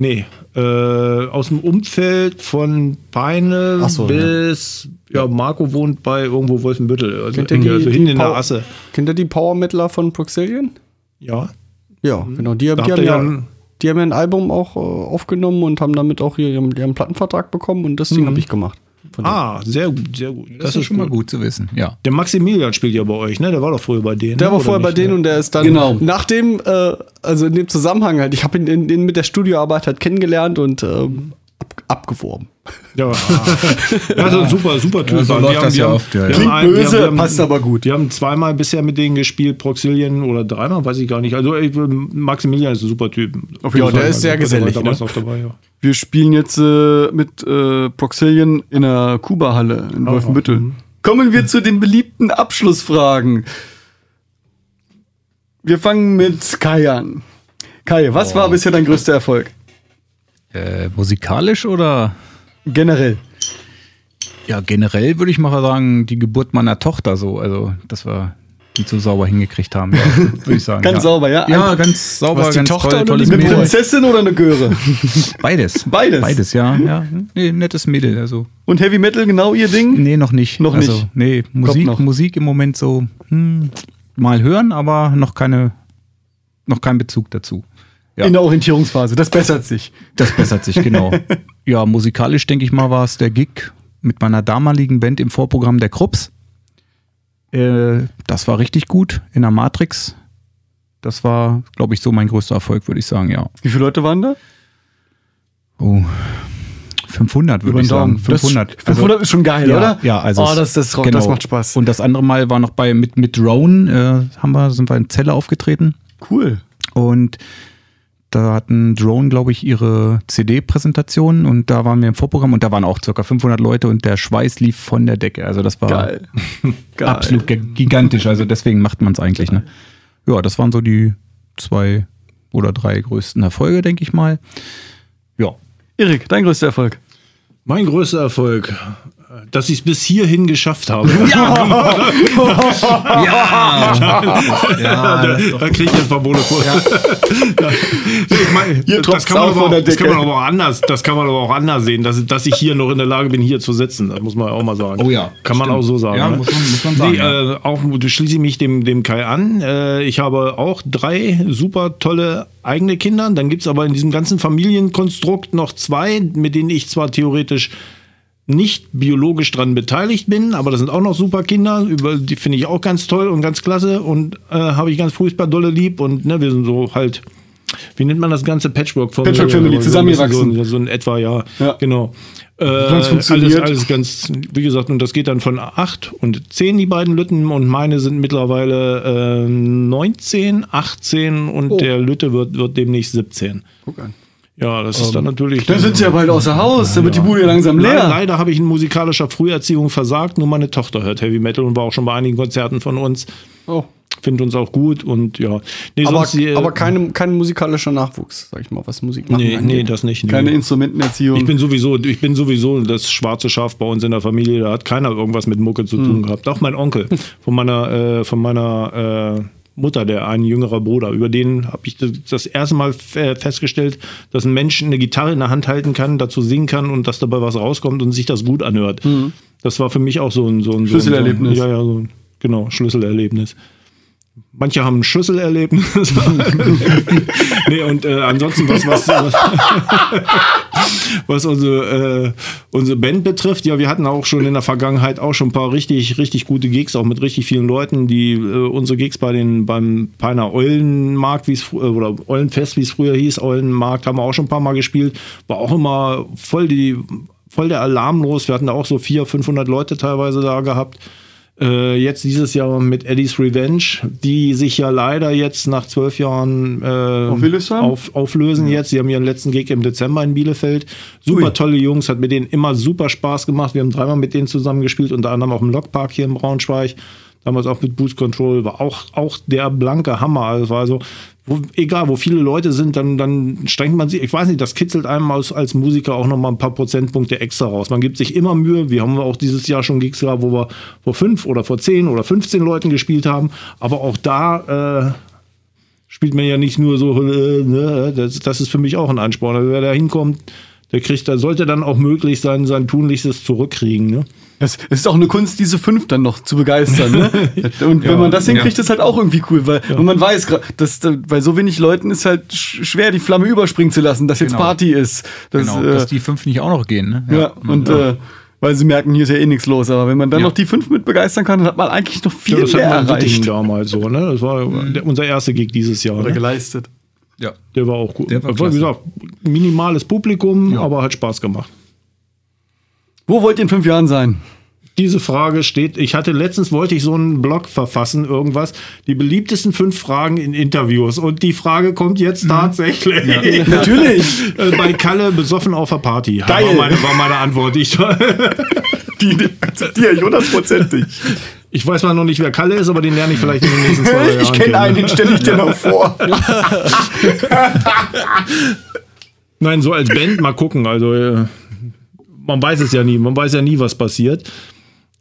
Nee, äh, aus dem Umfeld von Peine so, bis, ja. Marco wohnt bei irgendwo Wolfenbüttel, also, Kennt ihr die- also die hinten in der Asse. Kennt ihr die Power-Mittler von Proxillion? Ja, Ja, genau. Die, die, haben ja, ja ein- die haben ja ein Album auch äh, aufgenommen und haben damit auch hier ihren, ihren Plattenvertrag bekommen und das Ding habe ich gemacht. Ah, sehr gut, sehr gut. Das, ist schon mal gut zu wissen, ja. Der Maximilian spielt ja bei euch, ne? Der war doch früher bei denen. Der ne? war Oder vorher bei denen und der ist dann Genau. nach dem, äh, also in dem Zusammenhang halt, ich habe ihn in, in, mit der Studioarbeit halt kennengelernt und ähm, abgeworben. Ja, also super, super Typ. Ja, so läuft haben- das ja oft, ja, Klingt ein- wir böse, haben- passt aber gut. Wir haben zweimal bisher mit denen gespielt, Proxilien oder dreimal, weiß ich gar nicht. Also ey, Maximilian ist ein super Typ. Auf jeden Ja, Fall. der ist sehr war gesellig. Ne? dabei, ja. Wir spielen jetzt äh, mit äh, Proxilien in der Kuba-Halle in Wolfenbüttel. mhm. Kommen wir zu den beliebten Abschlussfragen. Wir fangen mit Kai an. Kai, was war bisher dein größter Erfolg? Äh, musikalisch oder? Generell. Ja, generell würde ich mal sagen, die Geburt meiner Tochter so. Also, dass wir die so sauber hingekriegt haben, ja, würde ich sagen. Ganz ja. sauber, ja? Ja, ganz sauber, Was, die ganz Tochter toll, oder tolles die Eine Mädel. Prinzessin oder eine Göre? Beides. Beides? Beides, ja. ja. Nee, nettes Mädel, also. Und Heavy Metal genau ihr Ding? Nee, noch nicht. Noch also, nicht. Nee, Musik, noch. Musik im Moment so hm, mal hören, aber noch keine, noch kein Bezug dazu. Ja. In der Orientierungsphase. Das bessert sich. Das bessert sich, genau. ja, musikalisch denke ich mal war es der Gig mit meiner damaligen Band im Vorprogramm der Krups. Äh, das war richtig gut in der Matrix. Das war, glaube ich, so mein größter Erfolg, würde ich sagen, ja. Wie viele Leute waren da? Oh, 500 würde ich sagen. Daumen. Das- 500. 500 ist schon geil, ja, oder? Ja, also Oh, das, das, genau. das macht Spaß. Und das andere Mal war noch bei mit mit Drone äh, haben wir sind wir in Zelle aufgetreten cool. und da hatten Drone, glaube ich, ihre CD-Präsentation und da waren wir im Vorprogramm und da waren auch circa 500 Leute und der Schweiß lief von der Decke. Also das war Geil. Geil. absolut gi- gigantisch. Also deswegen macht man es eigentlich. Ne? Ja, das waren so die zwei oder drei größten Erfolge, denke ich mal. Ja. Erik, dein größter Erfolg. Mein größter Erfolg, dass ich es bis hierhin geschafft habe. Ja, da, da kriege ich jetzt Verbot vor. ich meine, Hier das, tropft's kann man aber auch, das kann man aber auch anders, das kann man aber auch anders sehen, dass, dass ich hier noch in der Lage bin, hier zu sitzen. Das muss man auch mal sagen. Oh ja, Kann man stimmt. auch so sagen. Ja, ne? muss man- muss man sagen, Nee, ja. äh, auch du schließe ich mich dem, dem Kai an. Äh, ich habe auch drei super tolle eigene Kinder. Dann gibt es aber in diesem ganzen Familienkonstrukt noch zwei, mit denen ich zwar theoretisch nicht biologisch dran beteiligt bin, aber das sind auch noch super Kinder, über die finde ich auch ganz toll und ganz klasse und äh, habe ich ganz furchtbar dolle lieb und ne, wir sind so halt, wie nennt man das ganze Patchwork Family? Patchwork Family, zusammengewachsen. So, so in etwa, ja, Ja. genau. Äh, alles, alles ganz, wie gesagt, und das geht dann von 8 und 10 die beiden Lütten und meine sind mittlerweile äh, 19, 18 und Oh. der Lütte wird, wird demnächst 17. Guck an. Ja, das ist dann natürlich. Dann sind sie ja bald außer Haus, dann wird die Bude langsam Leider, leer. leider habe ich in musikalischer Früherziehung versagt. Nur meine Tochter hört Heavy Metal und war auch schon bei einigen Konzerten von uns. Oh. Findet uns auch gut und ja. Nee, Aber, sonst, äh, aber keine, kein musikalischer Nachwuchs, sag ich mal, was Musik machen nee, angeht. nee, das nicht. Nee. Keine Instrumentenerziehung. ich bin sowieso, ich bin sowieso das schwarze Schaf bei uns in der Familie. Da hat keiner irgendwas mit Mucke zu Hm. tun gehabt. Auch mein Onkel von meiner, äh, von meiner äh, Mutter, der ein jüngerer Bruder. Über den habe ich das, erste Mal fe- festgestellt, dass ein Mensch eine Gitarre in der Hand halten kann, dazu singen kann und dass dabei was rauskommt und sich das gut anhört. Das war für mich auch so ein, so ein. Schlüsselerlebnis. So ein, ja, ja, so ein, genau, Schlüsselerlebnis. Manche haben ein Schlüsselerlebnis. nee, und äh, ansonsten, was, was, was, unsere, äh, unsere Band betrifft, ja, wir hatten auch schon in der Vergangenheit auch schon ein paar richtig, richtig gute Gigs, auch mit richtig vielen Leuten, die äh, unsere Gigs bei den, beim Peiner Eulenmarkt, wie es äh, oder Eulenfest, wie es früher hieß, Eulenmarkt, haben wir auch schon ein paar Mal gespielt. War auch immer voll die, voll der Alarm los. Wir hatten da auch so 400, 500 Leute teilweise da gehabt. Äh, jetzt dieses Jahr mit Eddie's Revenge, die sich ja leider jetzt nach zwölf Jahren äh, auf, auflösen jetzt. Sie haben ihren letzten Gig im Dezember in Bielefeld. Super Ui. tolle Jungs, hat mit denen immer super Spaß gemacht. Wir haben dreimal mit denen zusammen gespielt, unter anderem auch im Lokpark hier in Braunschweig. Damals auch mit Boost Control, war auch, auch der blanke Hammer. Also war so, wo, egal, wo viele Leute sind, dann, dann strengt man sich, ich weiß nicht, das kitzelt einem als, als Musiker auch nochmal ein paar Prozentpunkte extra raus. Man gibt sich immer Mühe. Wir haben auch dieses Jahr schon Gigs gehabt, wo wir vor fünf oder vor zehn oder 15 Leuten gespielt haben. Aber auch da, äh, spielt man ja nicht nur so, äh, ne, das, das ist für mich auch ein Ansporn. Also wer da hinkommt, der kriegt, da sollte dann auch möglich sein, sein Tunlichstes zurückkriegen. Ne? Es ist auch eine Kunst, diese fünf dann noch zu begeistern. Ne? Und wenn man das hinkriegt, ist halt auch irgendwie cool, weil und man weiß, dass da- bei so wenig Leuten ist halt sch- schwer, die Flamme überspringen zu lassen, dass jetzt Genau. Party ist. Das, genau, äh, dass die fünf nicht auch noch gehen. Ne? ja, und Äh, weil sie merken, hier ist ja eh nichts los. Aber wenn man dann Ja. noch die fünf mit begeistern kann, dann hat man eigentlich noch viel Ja, das mehr erreicht. damals so. Ne? Das war der, unser erster Gig dieses Jahr. Oder Ne? geleistet. ja. Der war auch gut. Der war Wie gesagt, minimales Publikum, Ja. aber hat Spaß gemacht. Wo wollt ihr in fünf Jahren sein? Diese Frage steht, ich hatte letztens, wollte ich so einen Blog verfassen, irgendwas, die beliebtesten fünf Fragen in Interviews. Und die Frage kommt jetzt tatsächlich. Natürlich. Äh, Bei Kalle besoffen auf der Party. Geil. War meine, war meine Antwort. Ich, Die akzeptiere ich hundertprozentig. ich weiß mal noch nicht, wer Kalle ist, aber den lerne ich vielleicht in den nächsten zwei Jahren Ich kenne einen, den stelle ich dir noch vor. Nein, so als Band mal gucken. Also äh, man weiß es ja nie. Man weiß ja nie, was passiert.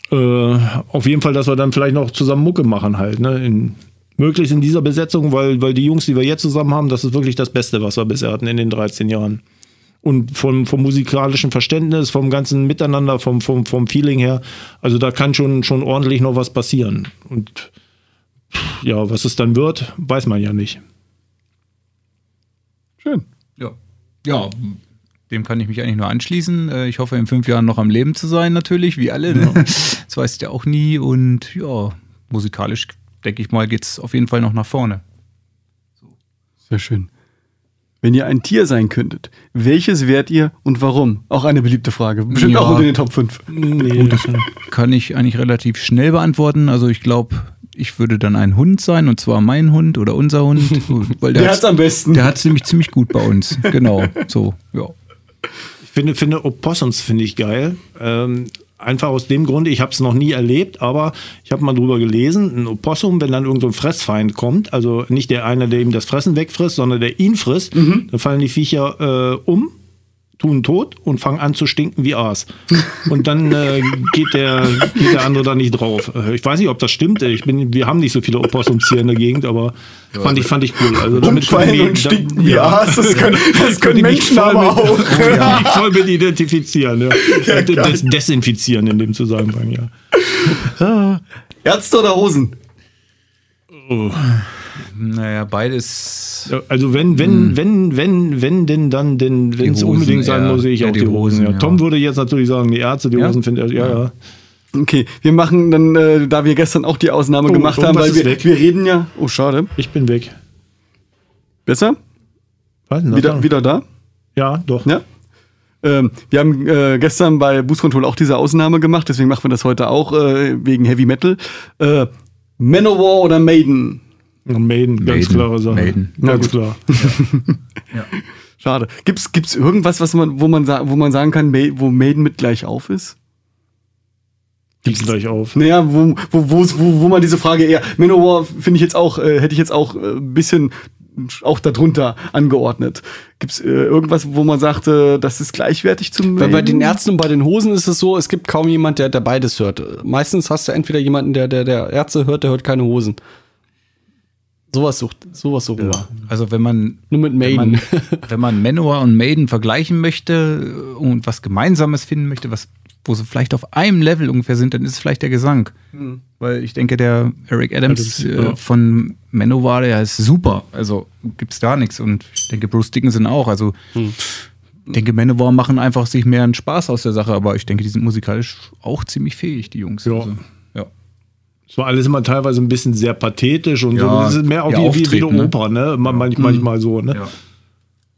Äh, auf jeden Fall, dass wir dann vielleicht noch zusammen Mucke machen halt. Ne? In, möglichst in dieser Besetzung, weil, weil die Jungs, die wir jetzt zusammen haben, das ist wirklich das Beste, was wir bisher hatten in den 13 Jahren. Und vom, vom musikalischen Verständnis, vom ganzen Miteinander, vom, vom, vom Feeling her, also da kann schon, schon ordentlich noch was passieren. Und ja, was es dann wird, weiß man ja nicht. Schön. Ja. Ja, dem kann ich mich eigentlich nur anschließen. Äh, Ich hoffe, in fünf Jahren noch am Leben zu sein, natürlich, wie alle. Ne? Das weißt du ja auch nie. Und ja, musikalisch, denke ich mal, geht es auf jeden Fall noch nach vorne. Sehr schön. Wenn ihr ein Tier sein könntet, welches wärt ihr und warum? Auch eine beliebte Frage. Bestimmt Ja. auch unter den Top 5. Nee, Kann ich eigentlich relativ schnell beantworten. Also ich glaube, ich würde dann ein Hund sein, und zwar mein Hund oder unser Hund. Weil Der der, hat's am besten. Der hat es nämlich ziemlich gut bei uns. Genau. So, ja. Ich finde, finde Opossums finde ich geil. Ähm, einfach aus dem Grund, ich habe es noch nie erlebt, aber ich habe mal drüber gelesen, ein Opossum, wenn dann irgend so ein Fressfeind kommt, also nicht der eine, der ihm das Fressen wegfrisst, sondern der ihn frisst, Mhm. dann fallen die Viecher äh, um, tun tot und fangen an zu stinken wie Aas. Und dann äh, geht, der, geht der andere da nicht drauf. Äh, Ich weiß nicht, ob das stimmt. Ich bin, wir haben nicht so viele Opossums hier in der Gegend, aber fand, ich, fand ich cool. Also damit können wir- und stinken wie Aas, das können, das können ich Menschen voll aber mit- auch. Oh, ja. mich voll mit identifizieren. Ja. Des, desinfizieren in dem Zusammenhang, ja. Ärzte oder Hosen? Naja, beides. Also wenn, wenn, wenn, wenn, wenn denn dann, denn wenn es unbedingt sein ja. muss, sehe ich Ja, auch die die Hosen. Hosen, ja. ja. Tom würde jetzt natürlich sagen, die Ärzte, die Ja? Hosen findet er, ja, ja. Okay, wir machen dann, äh, da wir gestern auch die Ausnahme Oh, gemacht haben, weil wir, weg. wir reden ja. Oh, schade. Ich bin weg. Besser? Was? Wieder, dann. wieder da? Ja, doch. Ja. Ähm, wir haben äh, gestern bei Boost Control auch diese Ausnahme gemacht, deswegen machen wir das heute auch äh, wegen Heavy Metal. Äh, Manowar oder Maiden? Maiden, ganz Maiden, klare Sache. Maiden. Ganz klar. Schade. Gibt's, gibt's irgendwas, was man, wo man, wo man sagen kann, wo Maiden mit gleich auf ist? Gibt's gleich auf. Naja, wo, wo, wo, wo, wo man diese Frage eher. Manowar finde ich jetzt auch, äh, hätte ich jetzt auch äh, ein bisschen auch darunter angeordnet. Gibt's äh, irgendwas, wo man sagte, das ist gleichwertig zum Weil bei den Maiden? Ärzten und bei den Hosen ist es so, es gibt kaum jemand, der, der beides hört. Meistens hast du entweder jemanden, der, der, der Ärzte hört, der hört keine Hosen. Sowas sucht, sowas suchen wir. Also wenn man Nur mit wenn Maiden. man, wenn man Manowar und Maiden vergleichen möchte äh, und was Gemeinsames finden möchte, was, wo sie vielleicht auf einem Level ungefähr sind, dann ist es vielleicht der Gesang. Weil ich denke, der Eric Adams Adams, äh, ja. von Manowar, der ist super. Also gibt's da nichts. Und ich denke, Bruce Dickinson auch. Also ich denke, Manowar machen einfach sich mehr einen Spaß aus der Sache, aber ich denke, die sind musikalisch auch ziemlich fähig, die Jungs. Ja. Also, ja. Es war alles immer teilweise ein bisschen sehr pathetisch und so. Ja, Das ist mehr auch wie, wie, wie eine ne? Oper, ne? Man, manch, Manchmal so, ne? Ja.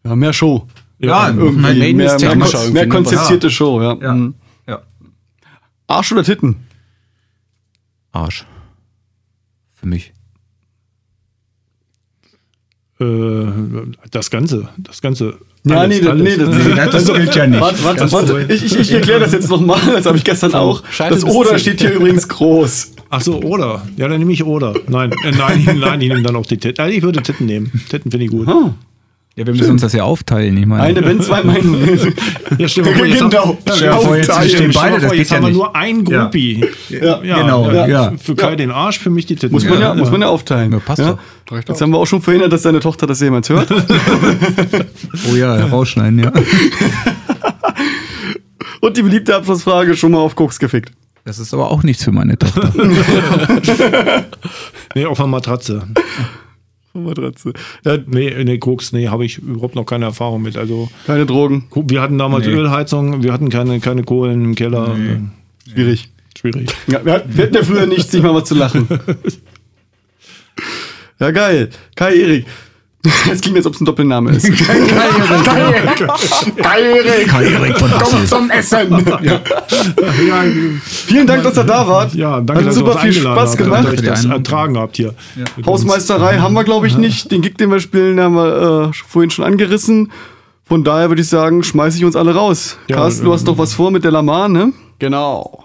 Ja, mehr Show. Ja, Irgendwie Maiden mehr, ist mehr, mehr ne? konzeptierte Show, ja. Ja. Mhm. ja. Arsch oder Titten? Arsch. Für mich. Äh, das Ganze, das Ganze. Ja, Alles, nee, das- alles. nee, das, Das gilt ja nicht. Warte, warte, warte. Ich, ich, ich erkläre das jetzt nochmal, das habe ich gestern auch. Das Oder steht hier übrigens groß. Ach so, oder. Ja, dann nehme ich oder. Nein, äh, nein, ich- nein, ich nehme dann auch die Titten. Also ich würde Titten nehmen. Titten finde ich gut. Ah, Ja, wir müssen uns das ja aufteilen. Ich meine, eine, wenn zwei Meinungen. Ja, mal vor, jetzt haben- Genau. Ja, vor, jetzt stehen dir beide, vor, das jetzt geht ja haben wir nicht. nur ein Groupie. Ja. Genau, ja. Für Kai den Arsch, für mich die Titten. Muss man ja, ja. muss man ja aufteilen. Ja, passt doch. Jetzt haben wir auch schon verhindert, dass deine Tochter das jemals hört. Oh ja, rausschneiden, ja. Und die beliebte Abschlussfrage schon mal auf Koks gefickt. Das ist aber auch nichts für meine Tochter. Nee, auf einer Matratze. Matratze. Ja, Nee, nee, Koks, nee, habe ich überhaupt noch keine Erfahrung mit. Also, keine Drogen. wir hatten damals Nee. Ölheizung, wir hatten keine, keine Kohlen im Keller. Schwierig. Schwierig. Ja, wir, hatten- wir hatten ja früher nichts, nicht mal was zu lachen. Ja, geil. Kai Erik. Das klingt, als ob es ein Doppelname ist. Kai Erik. Kai Erik von Komm zum Essen. Ja, Vielen Dank, dass ihr da wart. ja danke, Hat dass super viel Spaß gemacht. dass ihr das ertragen habt hier. Mit Hausmeisterei haben wir, glaube ich, nicht. Den Gig, den wir spielen, haben wir äh, vorhin schon angerissen. Von daher würde ich sagen, schmeiße ich uns alle raus. Ja, Carsten, du ähm, hast doch was vor mit der Lamar, ne? Genau.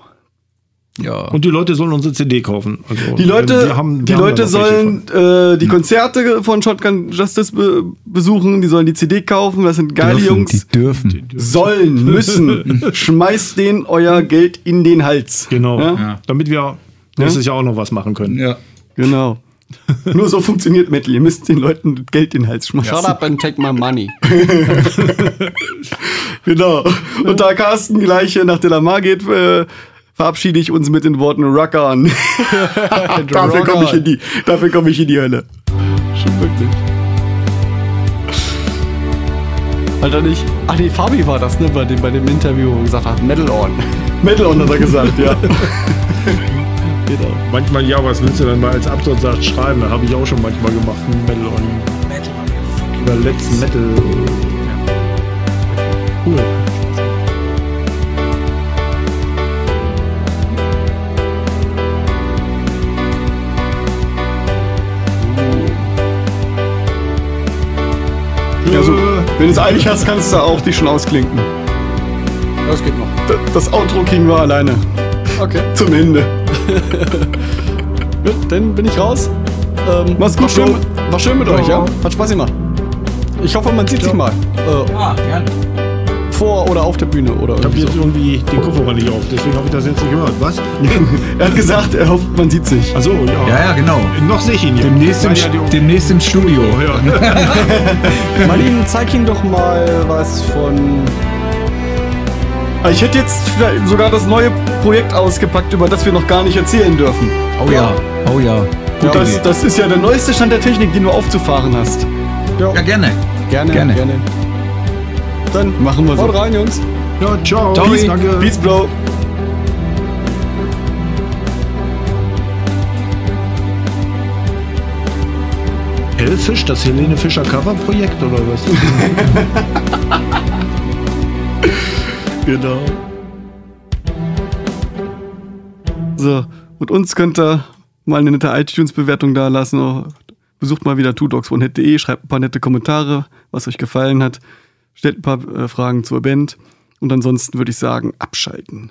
Ja. Und die Leute sollen unsere CD kaufen. Also, Die Leute, wir haben- wir die haben Leute sollen äh, die Konzerte von Shotgun Justice be besuchen, die sollen die CD kaufen, das sind geile dürfen, Jungs. Die dürfen. Sollen, müssen. Schmeißt denen euer Geld in den Hals. Genau. Ja? Damit wir nächstes Jahr auch noch was machen können. Ja. Genau. Nur so funktioniert Metal. Ihr müsst den Leuten Geld in den Hals schmeißen. Shut up and take my money. Genau. Und da Carsten gleich nach Delamar geht, äh, verabschiede ich uns mit den Worten Rock on. dafür komme ich, on. in die- dafür komm ich in die Hölle. Schon wirklich. Alter, nicht. Ach nee, Fabi war das, ne? Bei dem, bei dem Interview, wo er gesagt hat, Metal on. Metal on hat er gesagt, ja. genau. Manchmal, ja, was willst du dann mal als Absatz schreiben? Da habe ich auch schon manchmal gemacht. Metal on. Über letzten Metal. Also, wenn du es eilig hast, kannst du auch dich schon ausklinken. Das geht noch. D- Das Outro kriegen wir alleine. Okay. Zum Ende. Gut, dann bin ich raus. Ähm, Mach's war gut, schön, Bro. war schön mit euch, ja? Hat Spaß gemacht. Ich hoffe, man sieht sich mal. Äh, Ja, gerne. Vor oder auf der Bühne oder Ich habe irgendwie jetzt so. irgendwie den Kopfhörer nicht auf, deswegen habe ich das jetzt nicht gehört. Was? Er hat gesagt, er hofft, man sieht sich. Achso, ja. Ja, ja, genau. Noch sehe ich ihn ja. Demnächst im, ja demnächst im Studio. Oh, ja. Martin, zeig ihm doch mal was von. Ich hätte jetzt vielleicht sogar das neue Projekt ausgepackt, über das wir noch gar nicht erzählen dürfen. Oh ja, oh ja. Ja, Und das, das ist ja der neueste Stand der Technik, den du aufzufahren hast. Ja, gerne. Gerne, Gerne. gerne. Dann Machen wir so. haut rein, Jungs. ja, ciao. Peace, Danke. Peace, Bro. Hellfisch, das Helene Fischer Cover-Projekt oder was? Genau. So, und uns könnt ihr mal eine nette iTunes-Bewertung da lassen. Besucht mal wieder twodogs1hit.de, schreibt ein paar nette Kommentare, was euch gefallen hat. Stellt ein paar äh, Fragen zur Band. Und ansonsten würde ich sagen, abschalten.